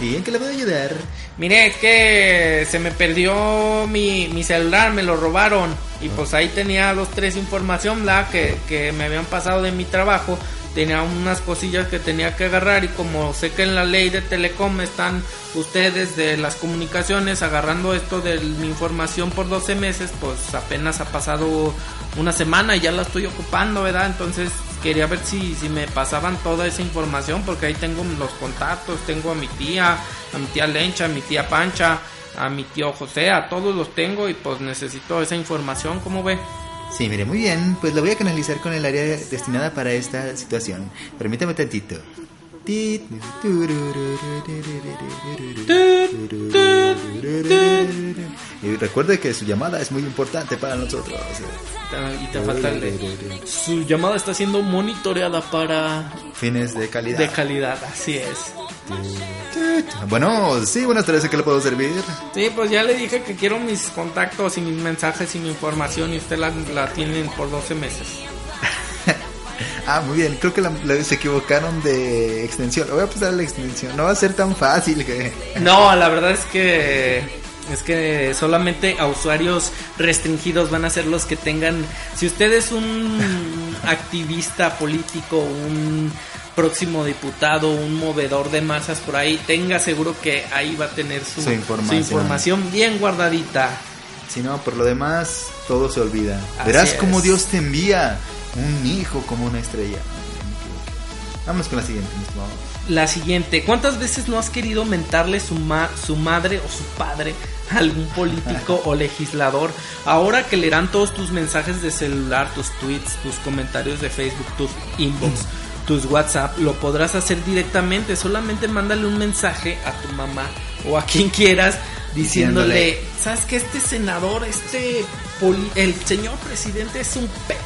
Sí, ¿en qué le puedo ayudar? Mire, es que se me perdió mi, mi celular, me lo robaron. Y pues ahí tenía dos, tres información. Que, que me habían pasado de mi trabajo. Tenía unas cosillas que tenía que agarrar y como sé que en la ley de Telecom están ustedes de las comunicaciones agarrando esto de mi información por 12 meses, pues apenas ha pasado una semana y ya la estoy ocupando, ¿verdad? Entonces quería ver si, si me pasaban toda esa información porque ahí tengo los contactos, tengo a mi tía, a mi tía Lencha, a mi tía Pancha, a mi tío José, a todos los tengo y pues necesito esa información, ¿cómo ve? Sí, mire, muy bien. Pues lo voy a canalizar con el área destinada para esta situación. Permítame tantito. Y recuerde que su llamada es muy importante para nosotros. Y te falta Su llamada está siendo monitoreada para Fines de calidad. de calidad, así es. Bueno, sí, buenas tardes, ¿en qué le puedo servir? Sí, pues ya le dije que quiero mis contactos y mis mensajes y mi información y usted la, la tienen por 12 meses. Ah, muy bien, creo que la- la- se equivocaron de extensión. Voy a pasar la extensión, no va a ser tan fácil que... No, la verdad es que es que solamente a usuarios restringidos van a ser los que tengan. Si usted es un (laughs) activista político, un próximo diputado, un movedor de masas por ahí, tenga seguro que ahí va a tener su, Su información. información bien guardadita. Si no, por lo demás, todo se olvida. Así Verás es. cómo Dios te envía un hijo como una estrella. Vamos con la siguiente. La siguiente, ¿cuántas veces no has querido mentarle su, ma- su madre o su padre a algún político (laughs) o legislador? Ahora que leerán todos tus mensajes de celular, tus tweets, tus comentarios de Facebook, tus inbox, tus WhatsApp, lo podrás hacer directamente. Solamente mándale un mensaje a tu mamá o a quien quieras diciéndole, Diciéndole. ¿sabes que este senador, este poli- el señor presidente es un pe...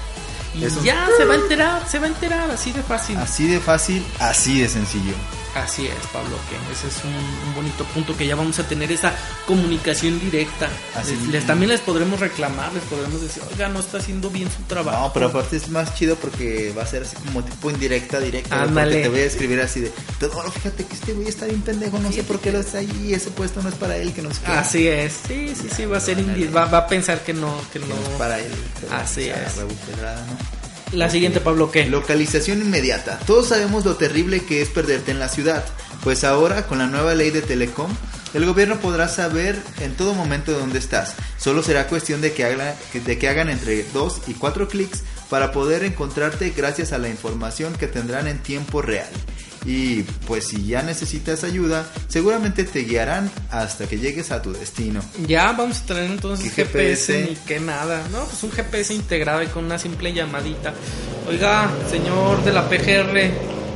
Y ya se va a enterar, se va a enterar, así de fácil. Así de fácil, así de sencillo. Así es, Pablo, que ese es un, un bonito punto que ya vamos a tener esa comunicación directa. Así. Les, les- también les podremos reclamar, les podremos decir, oiga, no está haciendo bien su trabajo. No, pero aparte es más chido porque va a ser así como tipo indirecta, directa. Porque te voy a escribir así de, Teodoro, fíjate que este güey está bien pendejo, no sé por qué lo está ahí, ese puesto no es para él, que no sé qué. Así es, sí, sí, sí, va a ser va, va a pensar que no, que Que no. no es para él. Así es. rebujelada, ¿no? La siguiente, Pablo, ¿qué? Localización inmediata. Todos sabemos lo terrible que es perderte en la ciudad. Pues ahora, con la nueva ley de Telecom, el gobierno podrá saber en todo momento dónde estás. Solo será cuestión de que, haga- de que hagan entre 2 y 4 clics para poder encontrarte gracias a la información que tendrán en tiempo real. Y pues si ya necesitas ayuda, seguramente te guiarán hasta que llegues a tu destino. Ya vamos a traer entonces ¿Qué GPS, GPS? ni que nada. No, pues un GPS integrado y con una simple llamadita. Oiga, señor de la PGR,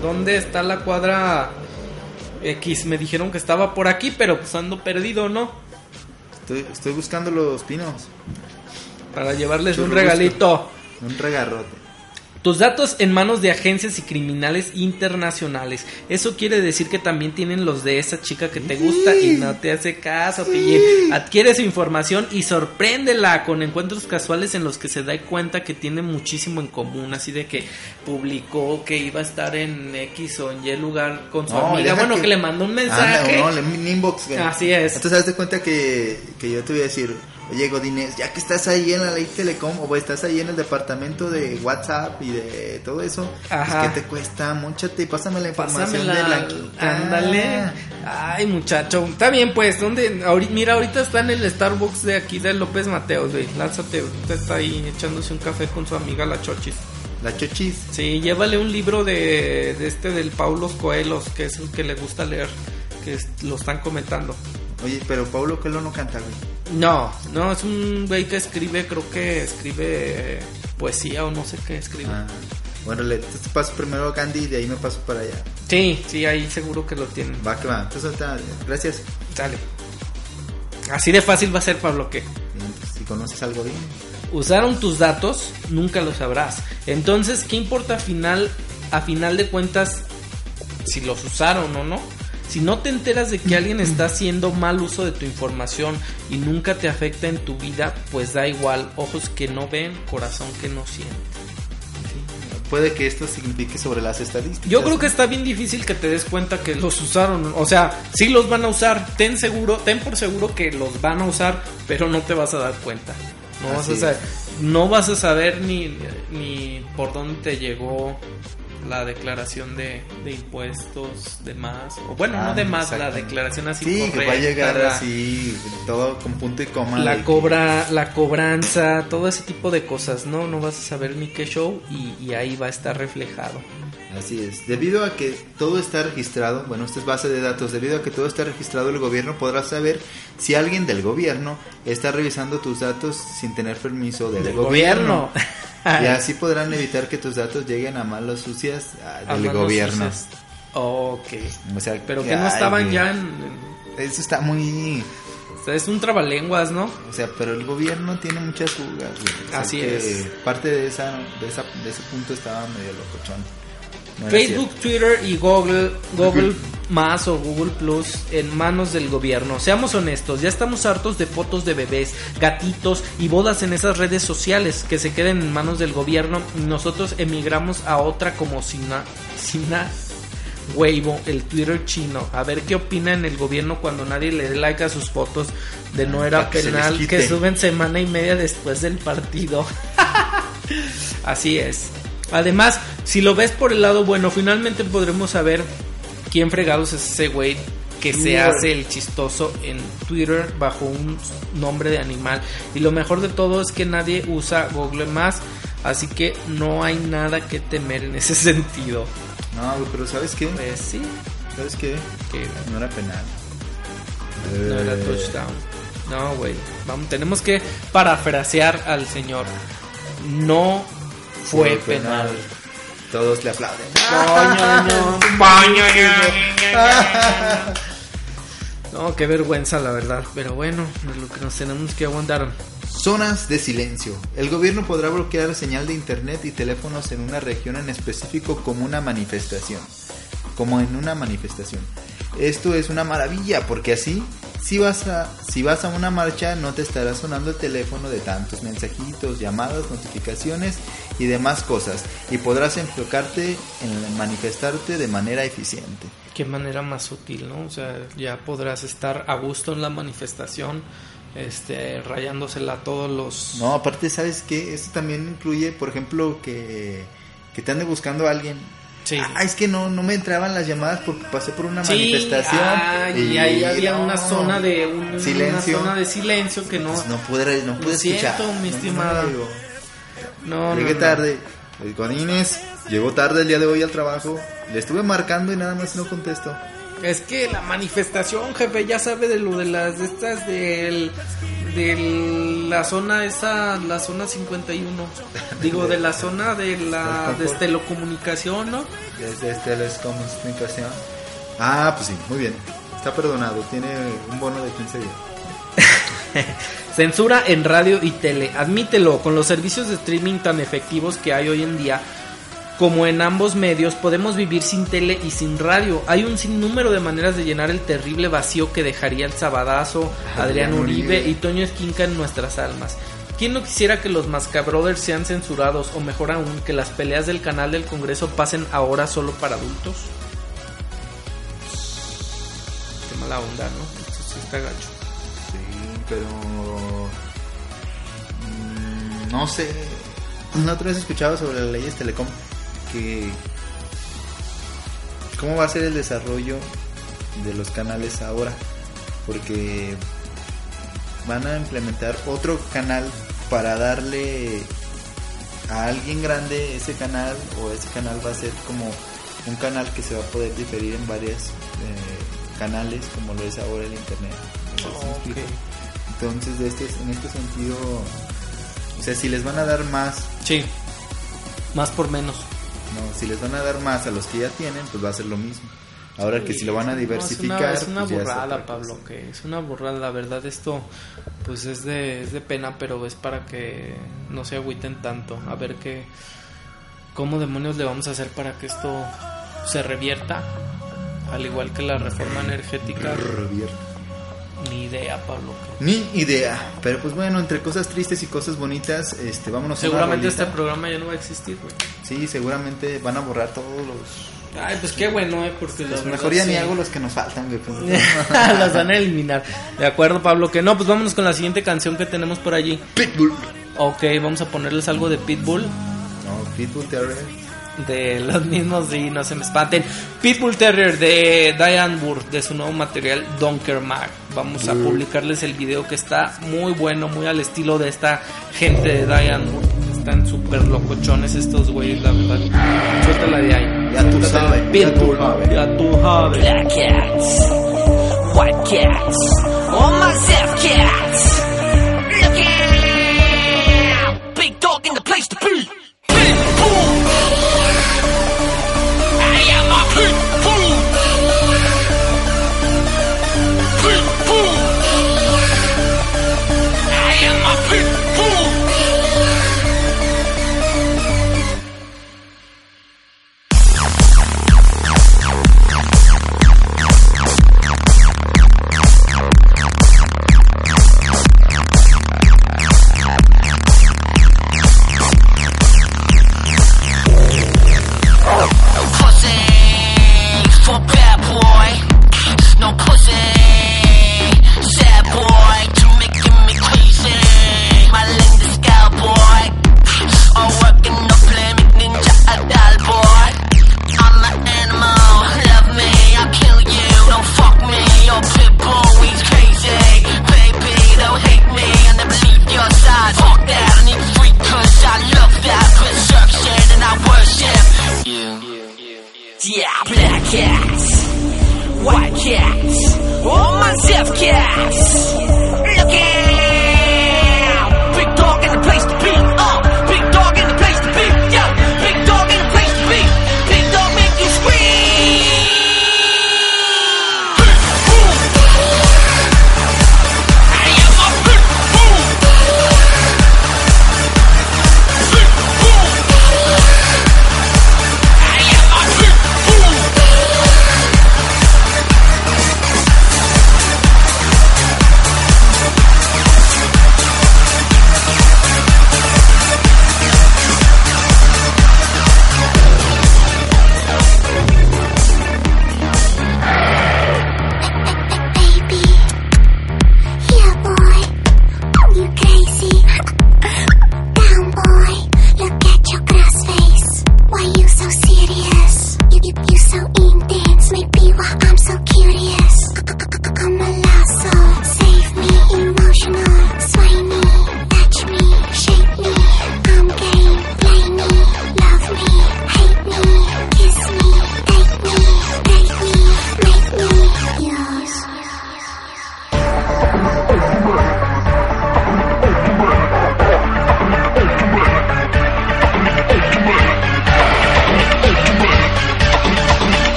¿dónde está la cuadra X? Me dijeron que estaba por aquí, pero pues ando perdido, ¿no? Estoy, estoy buscando los pinos. Para llevarles un regalito. Un regarrote. Tus datos en manos de agencias y criminales internacionales. Eso quiere decir que también tienen los de esa chica que te gusta y no te hace caso, pillín. Adquiere su información y sorpréndela con encuentros casuales en los que se da cuenta que tiene muchísimo en común. Así de que publicó que iba a estar en X o en Y lugar con su No, amiga. Bueno, que... que- le mandó un mensaje. Ah, no, no, un inbox. Así es. Entonces, haz de cuenta que, que yo te voy a decir, oye, Godínez, ya que estás ahí en la ley Telecom o estás ahí en el departamento de WhatsApp y de todo eso, Ajá. pues, ¿qué te cuesta? Móchate y pásame la información Pásamela, de Blanquita. ándale. Ay, muchacho. Está bien, pues. ¿Dónde? Mira, ahorita está en el Starbucks de aquí de López Mateos, güey. Lánzate. Ahorita está ahí echándose un café con su amiga la Chochis. La chochis. Sí, llévale un libro de, de este del Paulos Coelhos, que es el que le gusta leer, que es- lo están comentando. Oye, pero Pablo Coelho no canta, güey. No, no, es un güey que escribe, creo que escribe poesía o no sé qué escribe. Ah, bueno, le te paso primero a Candy y de ahí me paso para allá. Sí, sí, ahí seguro que lo tienen. Va que va. Entonces, gracias. Dale. Así de fácil va a ser, Pablo, que pues, si conoces algo bien. usaron tus datos, nunca lo sabrás. Entonces, ¿qué importa a final, a final de cuentas si los usaron o no? Si no te enteras de que alguien está haciendo mal uso de tu información y nunca te afecta en tu vida, pues da igual, ojos que no ven, corazón que no siente. Puede que esto signifique sobre las estadísticas. Yo creo que está bien difícil que te des cuenta que los usaron. O sea, sí los van a usar. Ten seguro, ten por seguro que los van a usar, pero no te vas a dar cuenta. No vas a saber, no vas a saber ni, ni por dónde te llegó la declaración de, de impuestos de más. O bueno, Ah, no de más, la declaración así Sí, que va a llegar la- así, todo con punto y coma. la cobra, la cobranza, todo ese tipo de cosas, ¿no? No vas a saber ni qué show y, y ahí va a estar reflejado. Así es. Debido a que todo está registrado, bueno, esta es base de datos, debido a que todo está registrado, el gobierno podrá saber si alguien del gobierno está revisando tus datos sin tener permiso del, Del gobierno. gobierno. (laughs) y así podrán evitar que tus datos lleguen a manos sucias ah, del manos gobierno. sucias. Ok. O sea, Pero que no estaban ya en, en- Eso está muy... o sea, es un trabalenguas, ¿no? O sea, pero el gobierno tiene muchas fugas. güey. O sea, Así es. Parte de, esa, de, esa, de ese punto estaba medio locochón. No era Facebook, cierto. Twitter y Google, Google más o Google Plus en manos del gobierno. Seamos honestos, ya estamos hartos de fotos de bebés, gatitos y bodas en esas redes sociales que se queden en manos del gobierno. Nosotros emigramos a otra como Sina, Sina Weibo, el Twitter chino. A ver qué opina en el gobierno cuando nadie le dé like a sus fotos de no era que se les penal que suben semana y media después del partido. (laughs) Así es. Además, si lo ves por el lado bueno, finalmente podremos saber quién fregados es ese güey que se hace el chistoso en Twitter bajo un nombre de animal. Y lo mejor de todo es que nadie usa Google más, así que no hay nada que temer en ese (laughs) sentido. No, pero ¿sabes qué? Pues sí, ¿Sabes qué? que No era penal. no era Eh, touchdown. No, güey. Vamos, tenemos que parafrasear al señor. No fue penal. Todos le aplauden. (laughs) No, qué vergüenza, la verdad. Pero bueno, es lo que nos tenemos que aguantar. Zonas de silencio. El gobierno podrá bloquear señal de internet y teléfonos en una región en específico como una manifestación. Como en una manifestación. Esto es una maravilla porque así, si vas a, si vas a una marcha, no te estará sonando el teléfono de tantos mensajitos, llamadas, notificaciones y demás cosas. Y podrás enfocarte en manifestarte de manera eficiente. Qué manera más sutil, ¿no? O sea, ya podrás estar a gusto en la manifestación, este, rayándosela a todos los... No, aparte, ¿sabes qué? Esto también incluye, por ejemplo, que, que te ande buscando a alguien. Sí. Ah, es que no, no me entraban las llamadas porque pasé por una Sí, manifestación. ah, y ahí había no, una zona de un- silencio. una zona de silencio que no Pues no pude, no pude escuchar. mi estimada. no no, Llegué tarde. El Godínez llegó tarde el día de hoy al trabajo. Le estuve marcando y nada más no contestó. Es que la manifestación, jefe, ya sabe de lo de las de estas del de la zona esa, la zona 51. Digo, de la zona de la de telecomunicación, ¿no? Desde Telecomunicación. Ah, pues sí, muy bien. Está perdonado. Tiene un bono de 15 días. (laughs) Censura en radio y tele. Admítelo, con los servicios de streaming tan efectivos que hay hoy en día, como en ambos medios, podemos vivir sin tele y sin radio. Hay un sinnúmero de maneras de llenar el terrible vacío que dejaría el Sabadazo, Adrián Adrián Uribe Uribe. y Toño Esquinca en nuestras almas. ¿Quién no quisiera que los Mascabrothers sean censurados o mejor aún que las peleas del canal del Congreso pasen ahora solo para adultos? Qué mala onda, ¿no? Esto sí está gacho. Sí, pero. mm, no sé. Una otra vez escuchaba sobre las leyes Telecom que. ¿Cómo va a ser el desarrollo de los canales ahora? Porque van a implementar otro canal para darle a alguien grande ese canal o ese canal va a ser como un canal que se va a poder diferir en varios canales como lo es ahora el internet. Entonces, de este, en este sentido, o sea, si les van a dar más, Sí, más por menos. No, si les van a dar más a los que ya tienen, pues va a ser lo mismo. Ahora que si lo van a No, diversificar, es una, es pues una burrada, Pablo, que es una burrada. La verdad, esto pues es de, es de pena, pero es para que no se agüiten tanto. A ver qué, cómo demonios le vamos a hacer para que esto se revierta. Al igual que la reforma energética, Revierta. ni idea, Pablo. que- Ni idea. Pero pues bueno, entre cosas tristes y cosas bonitas, este, vámonos a Seguramente este programa ya no va a existir, güey. Sí, seguramente van a borrar todos los... Ay, pues qué bueno, eh, porque la pues verdad mejor ya ni hago los que nos faltan, güey. pues. (laughs) Las van a eliminar. De acuerdo, Pablo, que no, pues vámonos con la siguiente canción que tenemos por allí. Pitbull. Ok, vamos a ponerles algo de Pitbull. No, Pitbull Terrier. De los mismos, y no se me espanten. Pitbull Terrier de Diane Burr, de su nuevo material Donker Mag. Vamos a publicarles el video que está muy bueno, muy al estilo de esta gente de Diane Burr. Están súper locochones estos güeyes, la verdad. Suéltala de ahí. Ya tú Pitbull. sabes. Ya tú sabes. Black cats, white cats, all myself cats.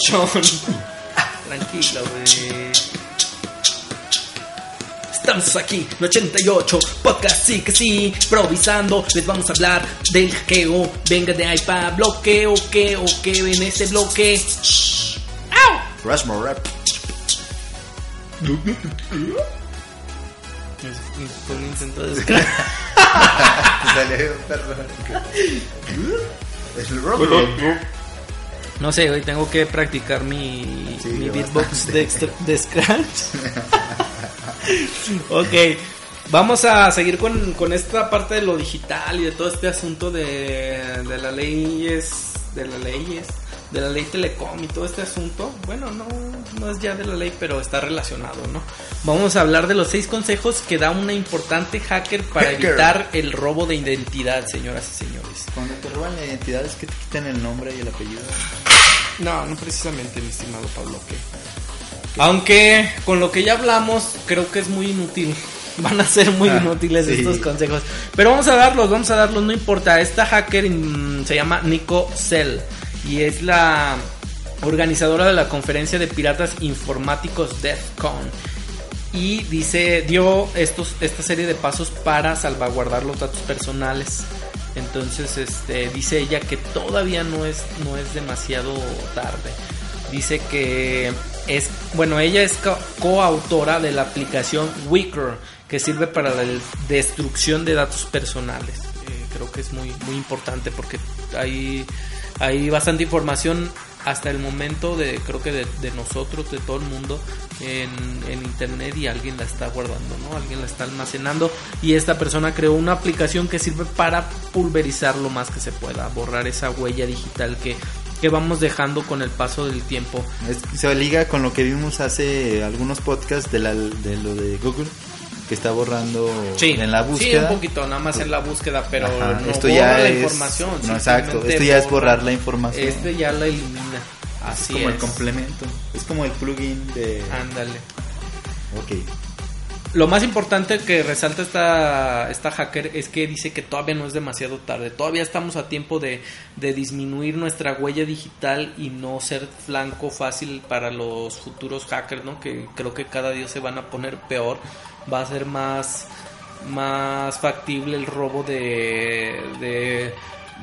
Chon. (laughs) Tranquilo, güey. Estamos aquí, en 88, podcast sí que sí, improvisando, les vamos a hablar del hackeo, venga de pa' bloqueo, que o que en este bloque. Rushmore Rap. Fue un intento de (laughs) Sale, perdón. (laughs) Es el rock. No sé, hoy tengo que practicar mi, Sí, mi beatbox de Scratch. (laughs) ok, vamos a seguir con, con esta parte de lo digital y de todo este asunto de, de las leyes, de las leyes, de la ley telecom y todo este asunto. Bueno, no, no es ya de la ley, pero está relacionado, ¿no? Vamos a hablar de los seis consejos que da una importante hacker para Hacker. evitar el robo de identidad, señoras y señores. Cuando te roban la identidad es que te quitan el nombre y el apellido. No, no precisamente, mi estimado Pablo. Que... Aunque con lo que ya hablamos, creo que es muy inútil. (laughs) Van a ser muy Ah, inútiles sí. estos consejos. Pero vamos a darlos, vamos a darlos, no importa. Esta hacker mm, se llama Nico Cell y es la organizadora de la conferencia de piratas informáticos DEFCON. Y dice, dio estos, esta serie de pasos para salvaguardar los datos personales. Entonces, este, dice ella que todavía no es, no es demasiado tarde. Dice que es, bueno, ella es co- coautora de la aplicación Wicker, que sirve para la destrucción de datos personales. Eh, creo que es muy, muy importante porque hay, hay bastante información hasta el momento de, creo que de, de nosotros, de todo el mundo en, en internet y alguien la está guardando, ¿no? Alguien la está almacenando y esta persona creó una aplicación que sirve para pulverizar lo más que se pueda, borrar esa huella digital que, que vamos dejando con el paso del tiempo. Es- se liga con lo que vimos hace algunos podcasts de, la, de lo de Google, que está borrando Sí, en la Sí, búsqueda. un poquito, nada más en la búsqueda, pero Ajá, no esto borra ya la es- información. no, exacto, esto ya es borra- borrar la información. Este ya la elimina. Así es como es. el complemento. Es como el plugin de. Ándale. Ok. lo más importante que resalta esta, esta hacker es que dice que todavía no es demasiado tarde, todavía estamos a tiempo de, de disminuir nuestra huella digital y no ser flanco fácil para los futuros hackers, ¿no? Que creo que cada día se van a poner peor, va a ser más, más factible el robo de, de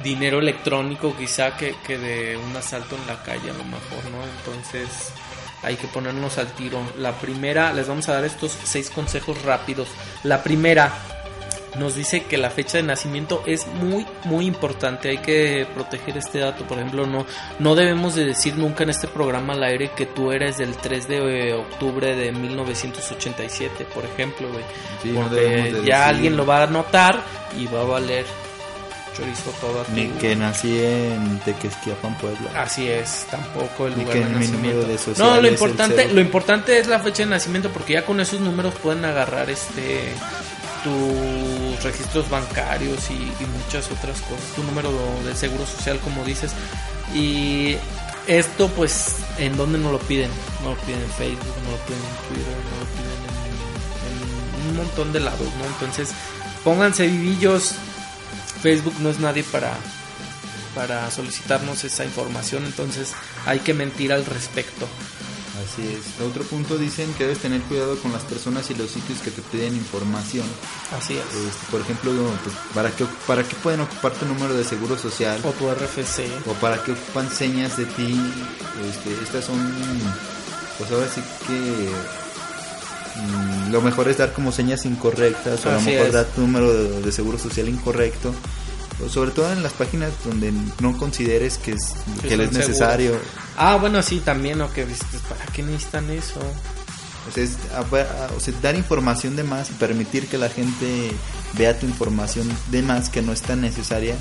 dinero electrónico quizá que, que de un asalto en la calle a lo mejor, ¿no? Entonces hay que ponernos al tiro. La primera, les vamos a dar estos seis consejos rápidos. La primera nos dice que la fecha de nacimiento es muy muy importante. Hay que proteger este dato. Por ejemplo, no no debemos de decir nunca en este programa al aire que tú eres del 3 de octubre de 1987, por ejemplo, güey. Sí, Porque de ya alguien lo va a notar y va a valer chorizo todo a Ni tu- que nací en Tequesquiapan, Puebla. Así es, tampoco el Ni lugar que de nacimiento. de no, lo importante, lo importante es la fecha de nacimiento porque ya con esos números pueden agarrar este registros bancarios y, y muchas otras cosas, tu número de seguro social como dices y esto pues en dónde no lo piden, no lo piden en Facebook, no lo piden en Twitter, no lo piden en, en un montón de lados, ¿no? Entonces pónganse vivillos, Facebook no es nadie para para solicitarnos esa información, entonces hay que mentir al respecto. Así es. Otro punto dicen que debes tener cuidado con las personas y los sitios que te piden información. Así es. Este, por ejemplo, pues, ¿para, qué, ¿para qué pueden ocupar tu número de seguro social? O tu RFC. ¿O para qué ocupan señas de ti? Este, estas son, pues ahora sí que mm, lo mejor es dar como señas incorrectas o a lo Así mejor es. dar tu número de, de seguro social incorrecto. Sobre todo en las páginas donde no consideres que, es, Que es necesario. Ah, bueno, sí, también, o que ¿para qué necesitan eso? O sea, es, o sea, dar información de más y permitir que la gente vea tu información de más que no es tan necesaria,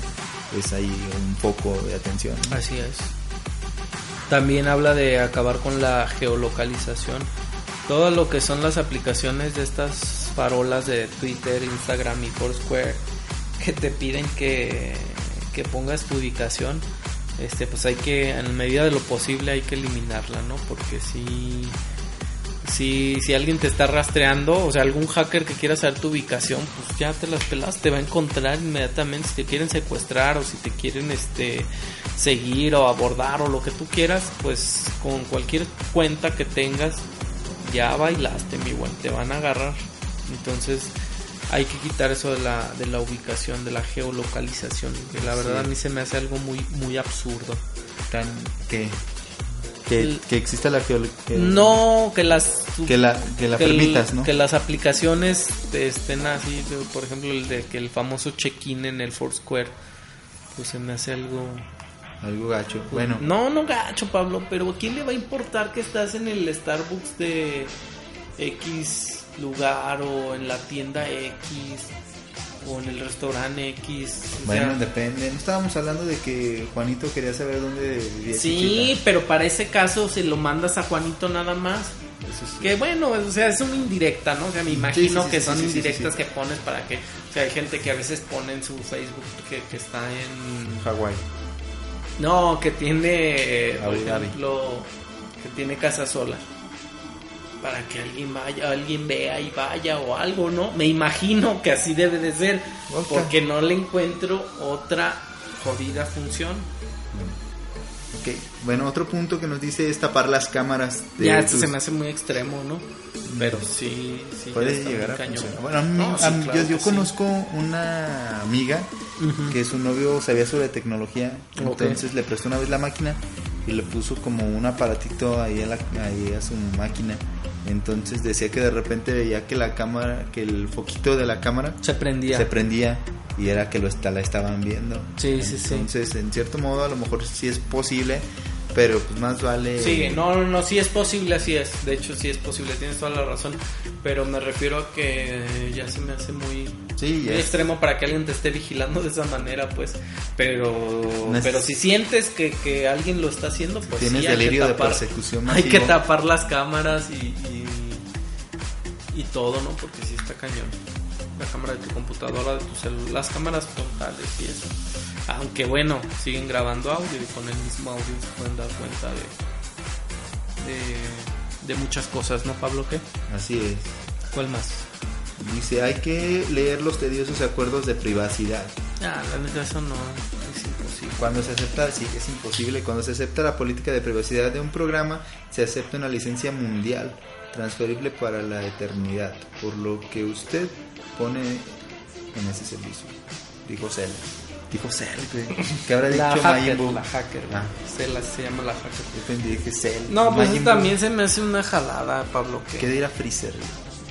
pues ahí un poco de atención. Así es. También habla de acabar con la geolocalización. Todo lo que son las aplicaciones de estas farolas de Twitter, Instagram y Foursquare que te piden que, que pongas tu ubicación, este pues hay que, en medida de lo posible, hay que eliminarla, ¿no? Porque si, si, si alguien te está rastreando, o sea, algún hacker que quiera saber tu ubicación, pues ya te las pelas, te va a encontrar inmediatamente si te quieren secuestrar o si te quieren este seguir o abordar o lo que tú quieras, pues con cualquier cuenta que tengas ya bailaste, mi buen, te van a agarrar. Entonces, hay que quitar eso de la, de la ubicación, de la geolocalización, que la verdad a mí se me hace algo muy muy absurdo. Tan, que, que, El- que exista la geol- que- No, que las que la, que la que el- permitas, ¿no? que las aplicaciones estén así, por ejemplo, el de que el famoso check-in en el Foursquare, pues se me hace algo Algo gacho. Bueno, No, no gacho, Pablo, pero ¿a quién le va a importar que estás en el Starbucks de X lugar o en la tienda X o en el restaurante X? O bueno, sea, depende. No estábamos hablando de que Juanito quería saber dónde vivía. sí, pero para ese caso se lo mandas a Juanito nada más. Eso sí. Que bueno, o sea, es una indirecta, ¿no? O sea, me imagino sí, sí, que son indirectas que pones para que... O sea, hay gente que a veces pone en su Facebook que, que está en... Hawái. No, que tiene, por ejemplo, que tiene casa sola. Para que alguien vaya, alguien vea y vaya o algo, ¿no? Me imagino que así debe de ser. Porque no le encuentro otra jodida función. Ok. Bueno, otro punto que nos dice es tapar las cámaras. De ya, esto tus- se me hace muy extremo, ¿no? Pero sí, sí. Puede llegar a cañón. funcionar. Bueno, a mí- No, sí, a mí- claro yo, yo sí. conozco una amiga Que su novio sabía sobre tecnología, entonces le prestó una vez la máquina y le puso como un aparatito ahí a, la, ahí a su máquina. Entonces decía que de repente veía que la cámara, que el foquito de la cámara Se prendía. se prendía y era que lo está, la estaban viendo. Sí, sí, sí. Entonces, en cierto modo, a lo mejor sí es posible, pero pues más vale. Sí, no, no, no, sí es posible, así es. De hecho, sí es posible, tienes toda la razón. Pero me refiero a que ya se me hace muy, Sí, muy extremo para que alguien te esté vigilando de esa manera, pues. Pero, Neces- pero si sientes que, que alguien lo está haciendo, pues Tienes sí, hay que delirio de tapar- persecución Hay que tapar las cámaras y, y, y todo, ¿no? Porque sí está cañón. La cámara de tu computadora, de tu celular, las cámaras frontales y eso. Aunque bueno, siguen grabando audio y con el mismo audio se pueden dar cuenta de, de, de muchas cosas, ¿no, Pablo? ¿Qué? Así es. ¿Cuál más? Dice, hay que leer los tediosos acuerdos de privacidad. Ah, la neta, eso no es imposible. Cuando se acepta, sí, es imposible. Cuando se acepta la política de privacidad de un programa, se acepta una licencia mundial transferible para la eternidad, por lo que usted pone en ese servicio. Dijo Cell. Dijo Cell, güey. ¿Qué habrá La dicho hacker, Majin Buu? la hacker. Ah. Se, la- se llama la hacker. Yo entendí, dije Cell. No, pues Majin Buu. también se me hace una jalada, Pablo. Que, ¿Qué dirá Freezer?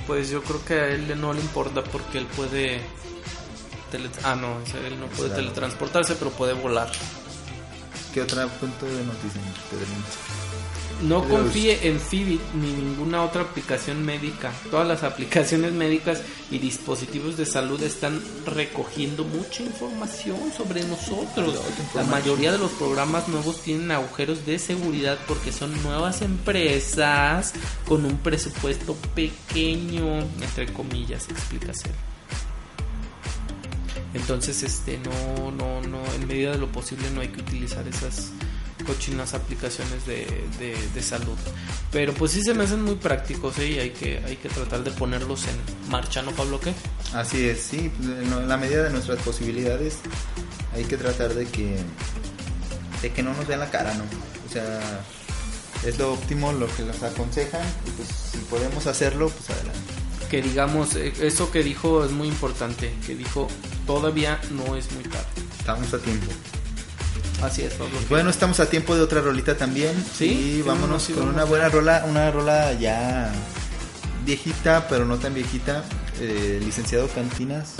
Pues yo creo que a él no le importa porque él puede. tele- ah, no, él no puede Claro. teletransportarse, pero puede volar. ¿Qué otro punto de noticia? Pedrito? No confíe en Fitbit ni ninguna otra aplicación médica. Todas las aplicaciones médicas y dispositivos de salud están recogiendo mucha información sobre nosotros. La mayoría de los programas nuevos tienen agujeros de seguridad porque son nuevas empresas con un presupuesto pequeño, entre comillas, explica Cel. Entonces, este, no, no, no, en medida de lo posible no hay que utilizar esas cochinas aplicaciones de, de, de salud. Pero pues sí se me hacen muy prácticos ¿eh? y hay que, hay que tratar de ponerlos en marcha, ¿no, Pablo? ¿Qué? Así es, sí, en la medida de nuestras posibilidades hay que tratar de que de que no nos vean la cara, ¿no? O sea, es lo óptimo lo que nos aconsejan y pues si podemos hacerlo, pues adelante. Que digamos, eh, eso que dijo es muy importante, que dijo, todavía no es muy tarde. Estamos a tiempo. Así es, Pablo. Bueno, estamos a tiempo de otra rolita también. Sí, y vámonos sí, con vamos. una buena rola, una rola ya viejita, pero no tan viejita, eh, licenciado Cantinas.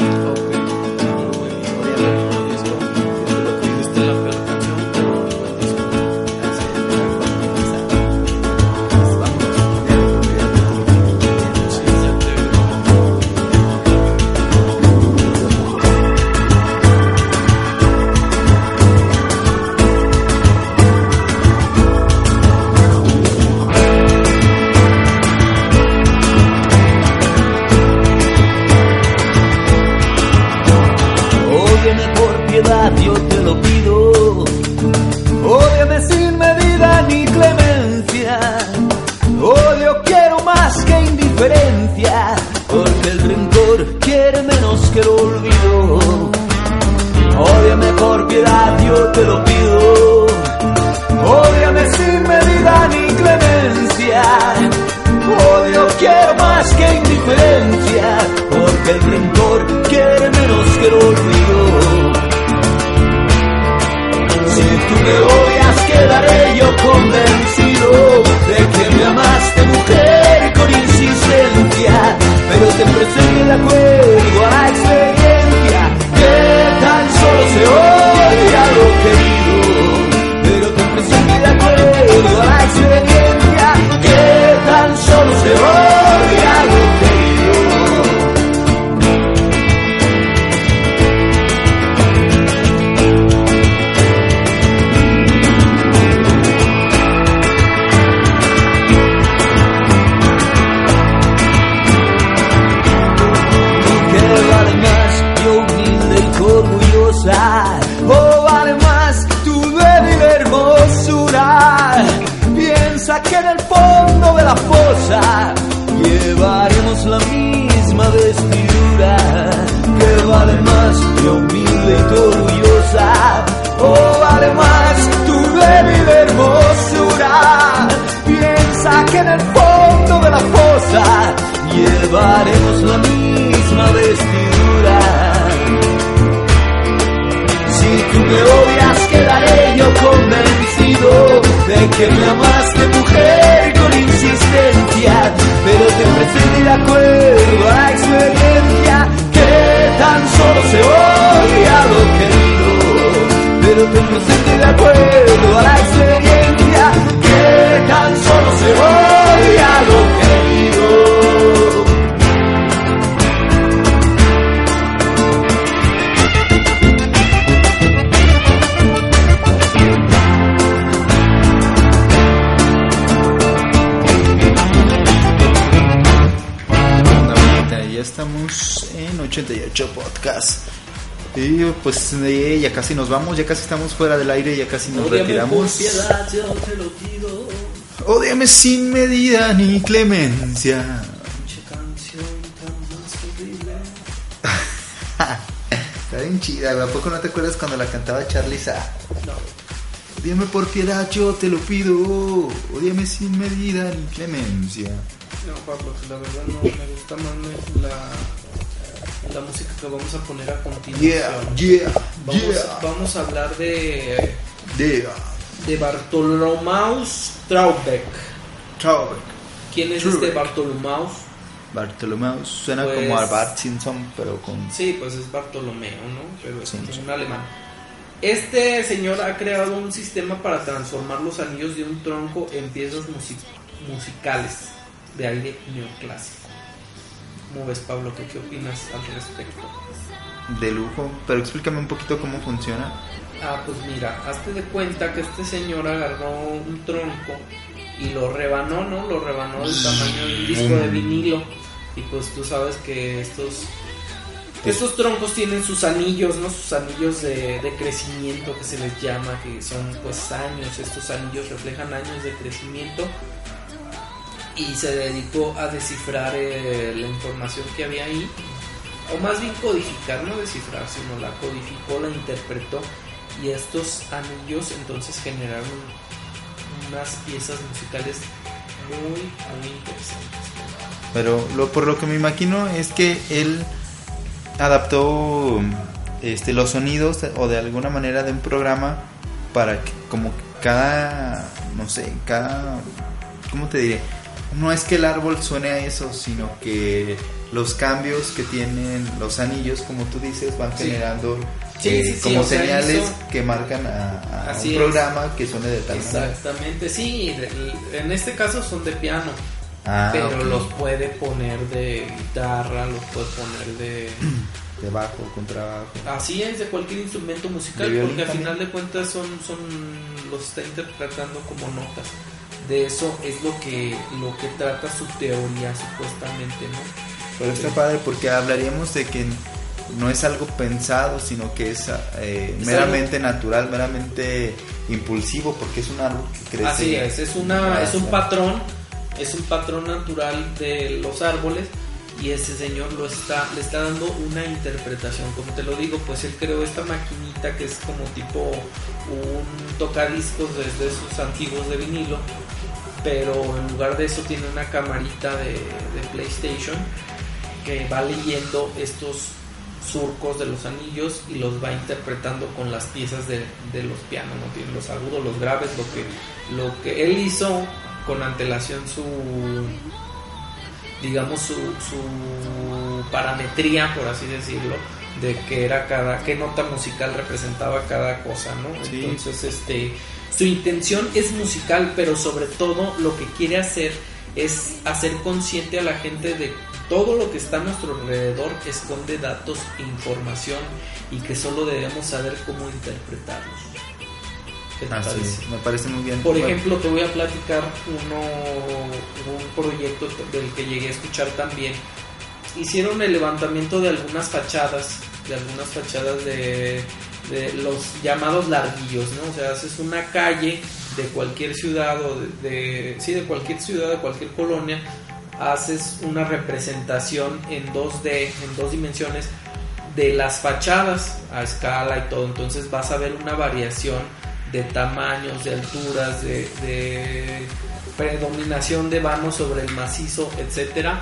88 podcast. Y pues eh, ya casi nos vamos, ya casi estamos fuera del aire, ya casi nos retiramos. yo te lo pido. Ódiame sin medida ni clemencia. (laughs) Está bien chida. ¿A poco no te acuerdas cuando la cantaba Charlie Sa? No. Dime por piedad, yo te lo pido. Odíame sin medida ni clemencia. No, Pablo, la verdad no me gusta más la, la música que vamos a poner a continuación. Yeah, yeah, Vamos, yeah. vamos a hablar de, Yeah. de Bartolomaus Traubeck. Traubeck. ¿Quién es Traubeck. este Bartolomaus? Bartolomeo suena Pues- como a Bart Simpson, pero con. Sí, pues es Bartolomeo, ¿no? Pero es Sí, un alemán. Este señor ha creado un sistema para transformar los anillos de un tronco en piezas musi- musicales de aire neoclásico. ¿Cómo ves, Pablo? ¿Qué, qué opinas al respecto? De lujo. Pero explícame un poquito cómo funciona. Ah, pues mira, hazte de cuenta que este señor agarró un tronco y lo rebanó, ¿no? Lo rebanó del tamaño de un disco de vinilo. Y pues tú sabes que estos estos troncos tienen sus anillos, ¿no? Sus anillos de, de crecimiento que se les llama, que son pues años. Estos anillos reflejan años de crecimiento. Y se dedicó a descifrar eh, la información que había ahí. O más bien codificar, no descifrar, sino la codificó, la interpretó. Y estos anillos entonces generaron unas piezas musicales muy, muy interesantes. Pero lo, por lo que me imagino es que él adaptó este, los sonidos o de alguna manera de un programa para que como cada, no sé, cada, ¿cómo te diré? No es que el árbol suene a eso, sino que los cambios que tienen los anillos, como tú dices, van Sí. generando Sí, eh, sí, como sea, señales que marcan a, un es. programa que suene de tal manera. Exactamente, sí, en este caso son de piano, Ah, pero los puede poner de guitarra, los puede poner de... (clears throat) de bajo, contrabajo. Así es, de cualquier instrumento musical, ¿De violín porque al final de cuentas son, son los está interpretando como notas. De eso es lo que, lo que trata su teoría, supuestamente, ¿no? Pero está padre porque hablaríamos de que no es algo pensado, sino que es eh, Es meramente natural, meramente impulsivo, porque es un árbol que crece. Así es, es, una, es un patrón, es un patrón natural de los árboles y ese señor lo está, le está dando una interpretación. Como te lo digo, pues él creó esta maquinita que es como tipo un tocadiscos desde esos antiguos de vinilo, pero en lugar de eso tiene una camarita de, de PlayStation que va leyendo estos surcos de los anillos y los va interpretando con las piezas de, de los pianos, ¿no? Tiene los agudos, los graves, lo que, lo que él hizo con antelación su digamos su, su parametría por así decirlo de que era cada qué nota musical representaba cada cosa no Sí. entonces este su intención es musical pero sobre todo lo que quiere hacer es hacer consciente a la gente de todo lo que está a nuestro alrededor esconde datos e información y que solo debemos saber cómo interpretarlos ¿Qué te Así parece? me parece muy bien. Por Bueno, ejemplo, te voy a platicar uno, un proyecto del que llegué a escuchar también. Hicieron el levantamiento de algunas fachadas, de algunas fachadas de, de los llamados larguillos, ¿no? O sea, haces una calle de cualquier ciudad o de, sí, de cualquier ciudad, de cualquier colonia, haces una representación en 2D, en dos dimensiones de las fachadas a escala y todo. Entonces vas a ver una variación de tamaños, de alturas, de, de predominación de vano sobre el macizo, etcétera.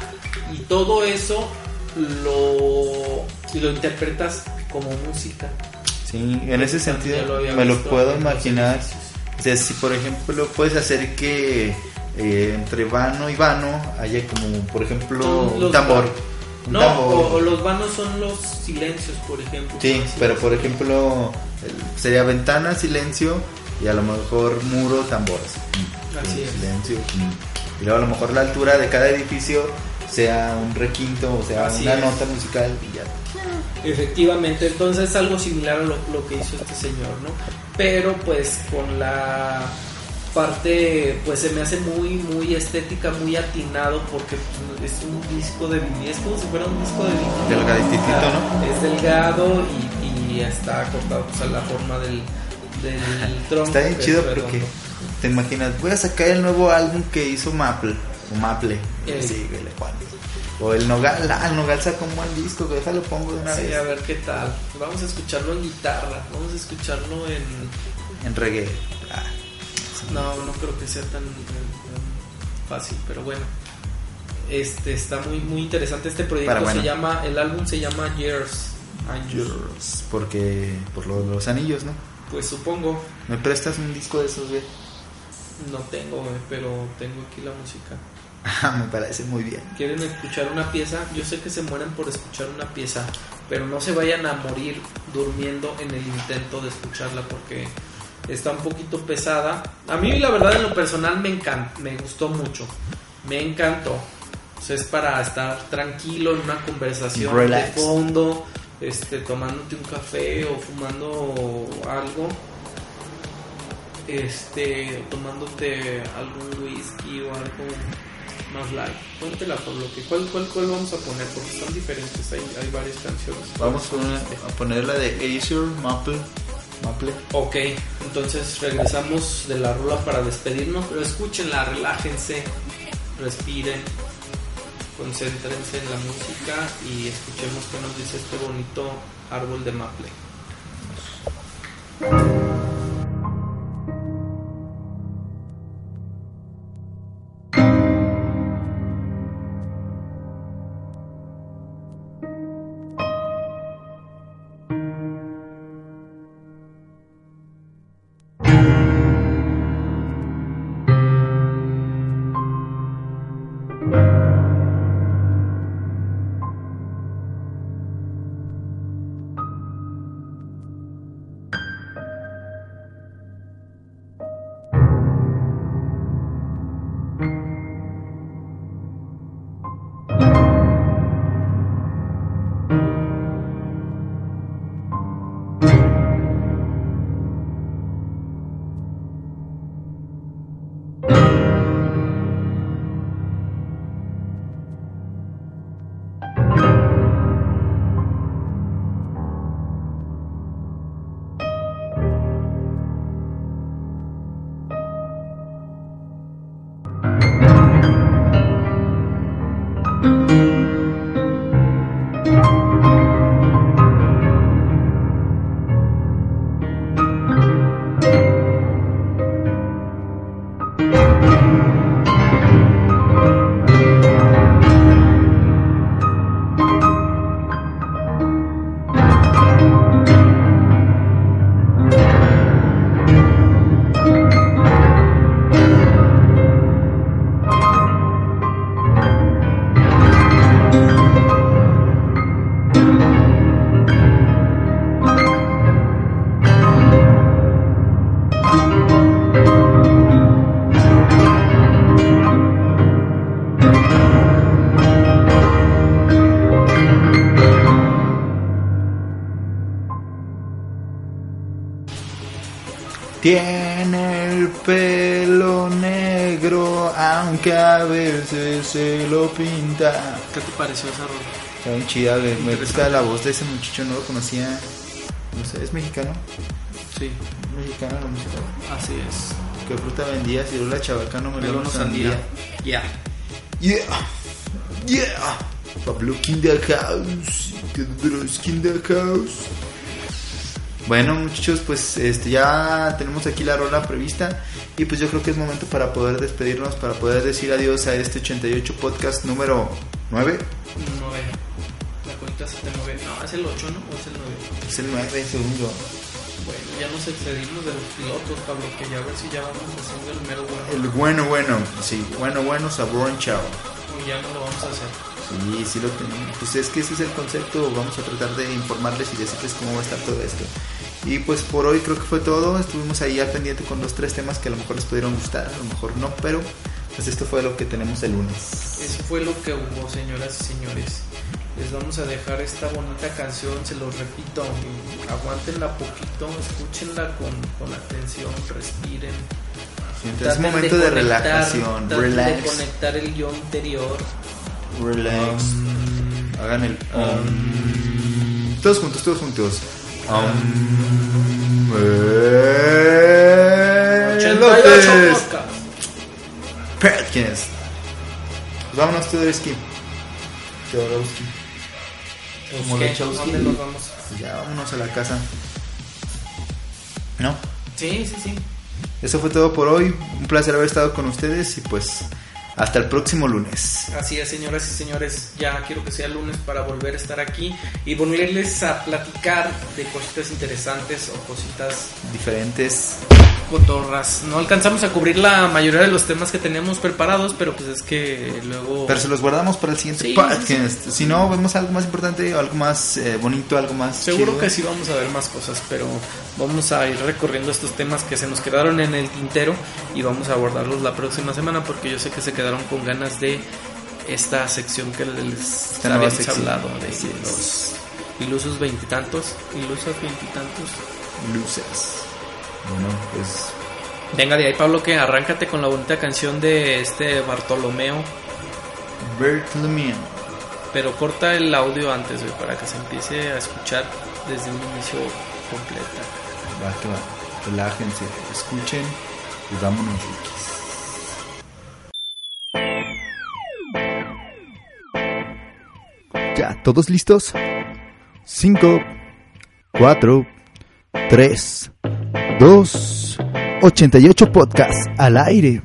Y todo eso lo, lo interpretas como música. Sí, en ese sentido lo me lo puedo imaginar. O sea, si por ejemplo puedes hacer que eh, entre vano y vano haya como, por ejemplo, un tambor. Un No, tambor. o, o los vanos son los silencios, por ejemplo. Sí, pero por ejemplo, sería ventana, silencio y a lo mejor muro, tambor. así. Mm, Así sí, es. Silencio. mm. Y luego a lo mejor la altura de cada edificio sea un requinto, o sea, Así una es. nota musical y ya. Efectivamente, entonces es algo similar a lo, lo que hizo este señor, ¿no? Pero pues con la parte, pues se me hace muy, muy estética, muy atinado porque es un disco de vinilo, es como si fuera un disco de vinilo. Delgadititito, ¿no? Es delgado y, y está cortado pues, a la forma del, del tronco. Está bien es chido redondo. porque te imaginas, voy a sacar el nuevo álbum que hizo Maple. O Maple. Sí. O el Nogal, ah, el Nogal sacó un buen disco, güey, déjalo pongo de una Sí, vez. a ver qué tal. Vamos a escucharlo en guitarra. Vamos a escucharlo en. En reggae. Ah, No, no creo que sea tan, tan fácil, pero bueno. Este está muy muy interesante este proyecto. Para bueno. Se llama, el álbum se llama Years. Años. Yours, porque por lo de los anillos, ¿no? Pues supongo, ¿Me prestas un disco de esos, güey? no tengo, güey, pero tengo aquí la música. Ah, me parece muy bien. ¿Quieren escuchar una pieza? Yo sé que se mueren por escuchar una pieza, pero no se vayan a morir durmiendo en el intento de escucharla porque está un poquito pesada. A mí la verdad en lo personal me encanta, me gustó mucho, me encantó. O sea, es para estar tranquilo en una conversación Relax. de fondo, este, tomándote un café o fumando algo, este, tomándote algún whisky o algo más light. Póntela por lo que, ¿cuál, cuál, cuál vamos a poner? Porque están diferentes, hay, hay varias canciones. Vamos a poner, a poner la de Acer, Maple. Maple. Ok, entonces regresamos de la rola para despedirnos, pero escúchenla, relájense, respiren, concéntrense en la música y escuchemos qué nos dice este bonito árbol de maple. Tiene el pelo negro, aunque a veces se lo pinta. ¿Qué te pareció esa rola? Está bien chida. Me gusta la voz de ese muchacho, no lo conocía. No sé, ¿es mexicano? Sí, ¿Es mexicano la música? así es. ¿Qué fruta vendía? Si la chabacano me Melón lo sandía. Ya. Yeah, yeah. Pablo in the house, Tedros in the house. Bueno, muchachos, pues este ya tenemos aquí la rola prevista y pues yo creo que es momento para poder despedirnos, para poder decir adiós a este 88 podcast número 9. 9. La cuenta se te mueve. No, es el 8, ¿no? ¿O es el 9? Es el 9, según yo. Bueno, ya nos excedimos de los pilotos, Pablo, que ya a ver si ya vamos haciendo el mero bueno. El bueno, bueno, sí, bueno, bueno, sabor en chao. Y ya no lo vamos a hacer. Sí, sí lo tenemos. Pues es que ese es el concepto. Vamos a tratar de informarles y decirles cómo va a estar todo esto. Y pues por hoy creo que fue todo. Estuvimos ahí al pendiente con los tres temas que a lo mejor les pudieron gustar, a lo mejor no, pero pues esto fue lo que tenemos el lunes. Eso fue lo que hubo, señoras y señores. Les vamos a dejar esta bonita canción, se los repito, aguántenla poquito, escúchenla con, con atención, respiren. Entonces es momento de, conectar- relajación, traten de relax, conectar el yo interior. Relax. Um, Hagan el um. todos juntos, todos juntos. Um, eh, 88 elotes. podcast. Perkins. Pues vámonos, ¿Qué? Lechowski. ¿Dónde nos vamos? Ya vámonos a la casa. ¿No? Sí, sí, sí. Eso fue todo por hoy. Un placer haber estado con ustedes y pues hasta el próximo lunes. Así es, señoras y señores, ya quiero que sea lunes para volver a estar aquí y volverles a platicar de cositas interesantes o cositas Diferentes. cotorras. No alcanzamos a cubrir la mayoría de los temas que tenemos preparados, pero pues es que luego... Pero se los guardamos para el siguiente Sí, podcast. sí, Si no, vemos algo más importante, algo más eh, bonito, algo más. Seguro chido. que sí vamos a ver más cosas, pero vamos a ir recorriendo estos temas que se nos quedaron en el tintero y vamos a abordarlos la próxima semana porque yo sé que se quedaron con ganas de esta sección que les Esta habíamos sección. hablado de Así es. los ilusos veintitantos, ilusos veintitantos. Luces. Bueno, pues. Venga de ahí Pablo que arráncate con la bonita canción de este Bartolomeo, Bartholomew. pero corta el audio antes güey, para que se empiece a escuchar desde un inicio completa. Va que va. Relájense, escuchen y vámonos. Ya, ¿todos listos? 5, 4, 3, 2, 88 podcast al aire.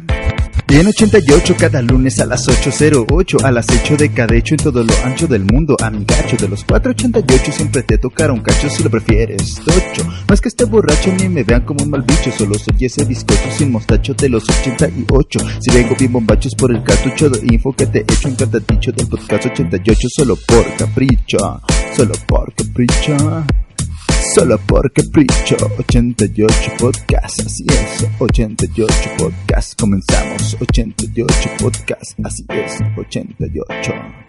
Bien 88 cada lunes a las 8.08 al acecho de cada hecho en todo lo ancho del mundo Amigacho de los 488 siempre te tocará un cacho si lo prefieres Tocho, es que esté borracho ni me vean como un mal bicho Solo soy ese bizcocho sin mostacho de los 88 Si vengo bien bombachos por el cartucho de info que te echo en cada dicho del podcast 88 Solo por capricho, solo por capricho Solo por capricho, 88 podcast, así es, 88 podcast, comenzamos, 88 podcast, así es, 88.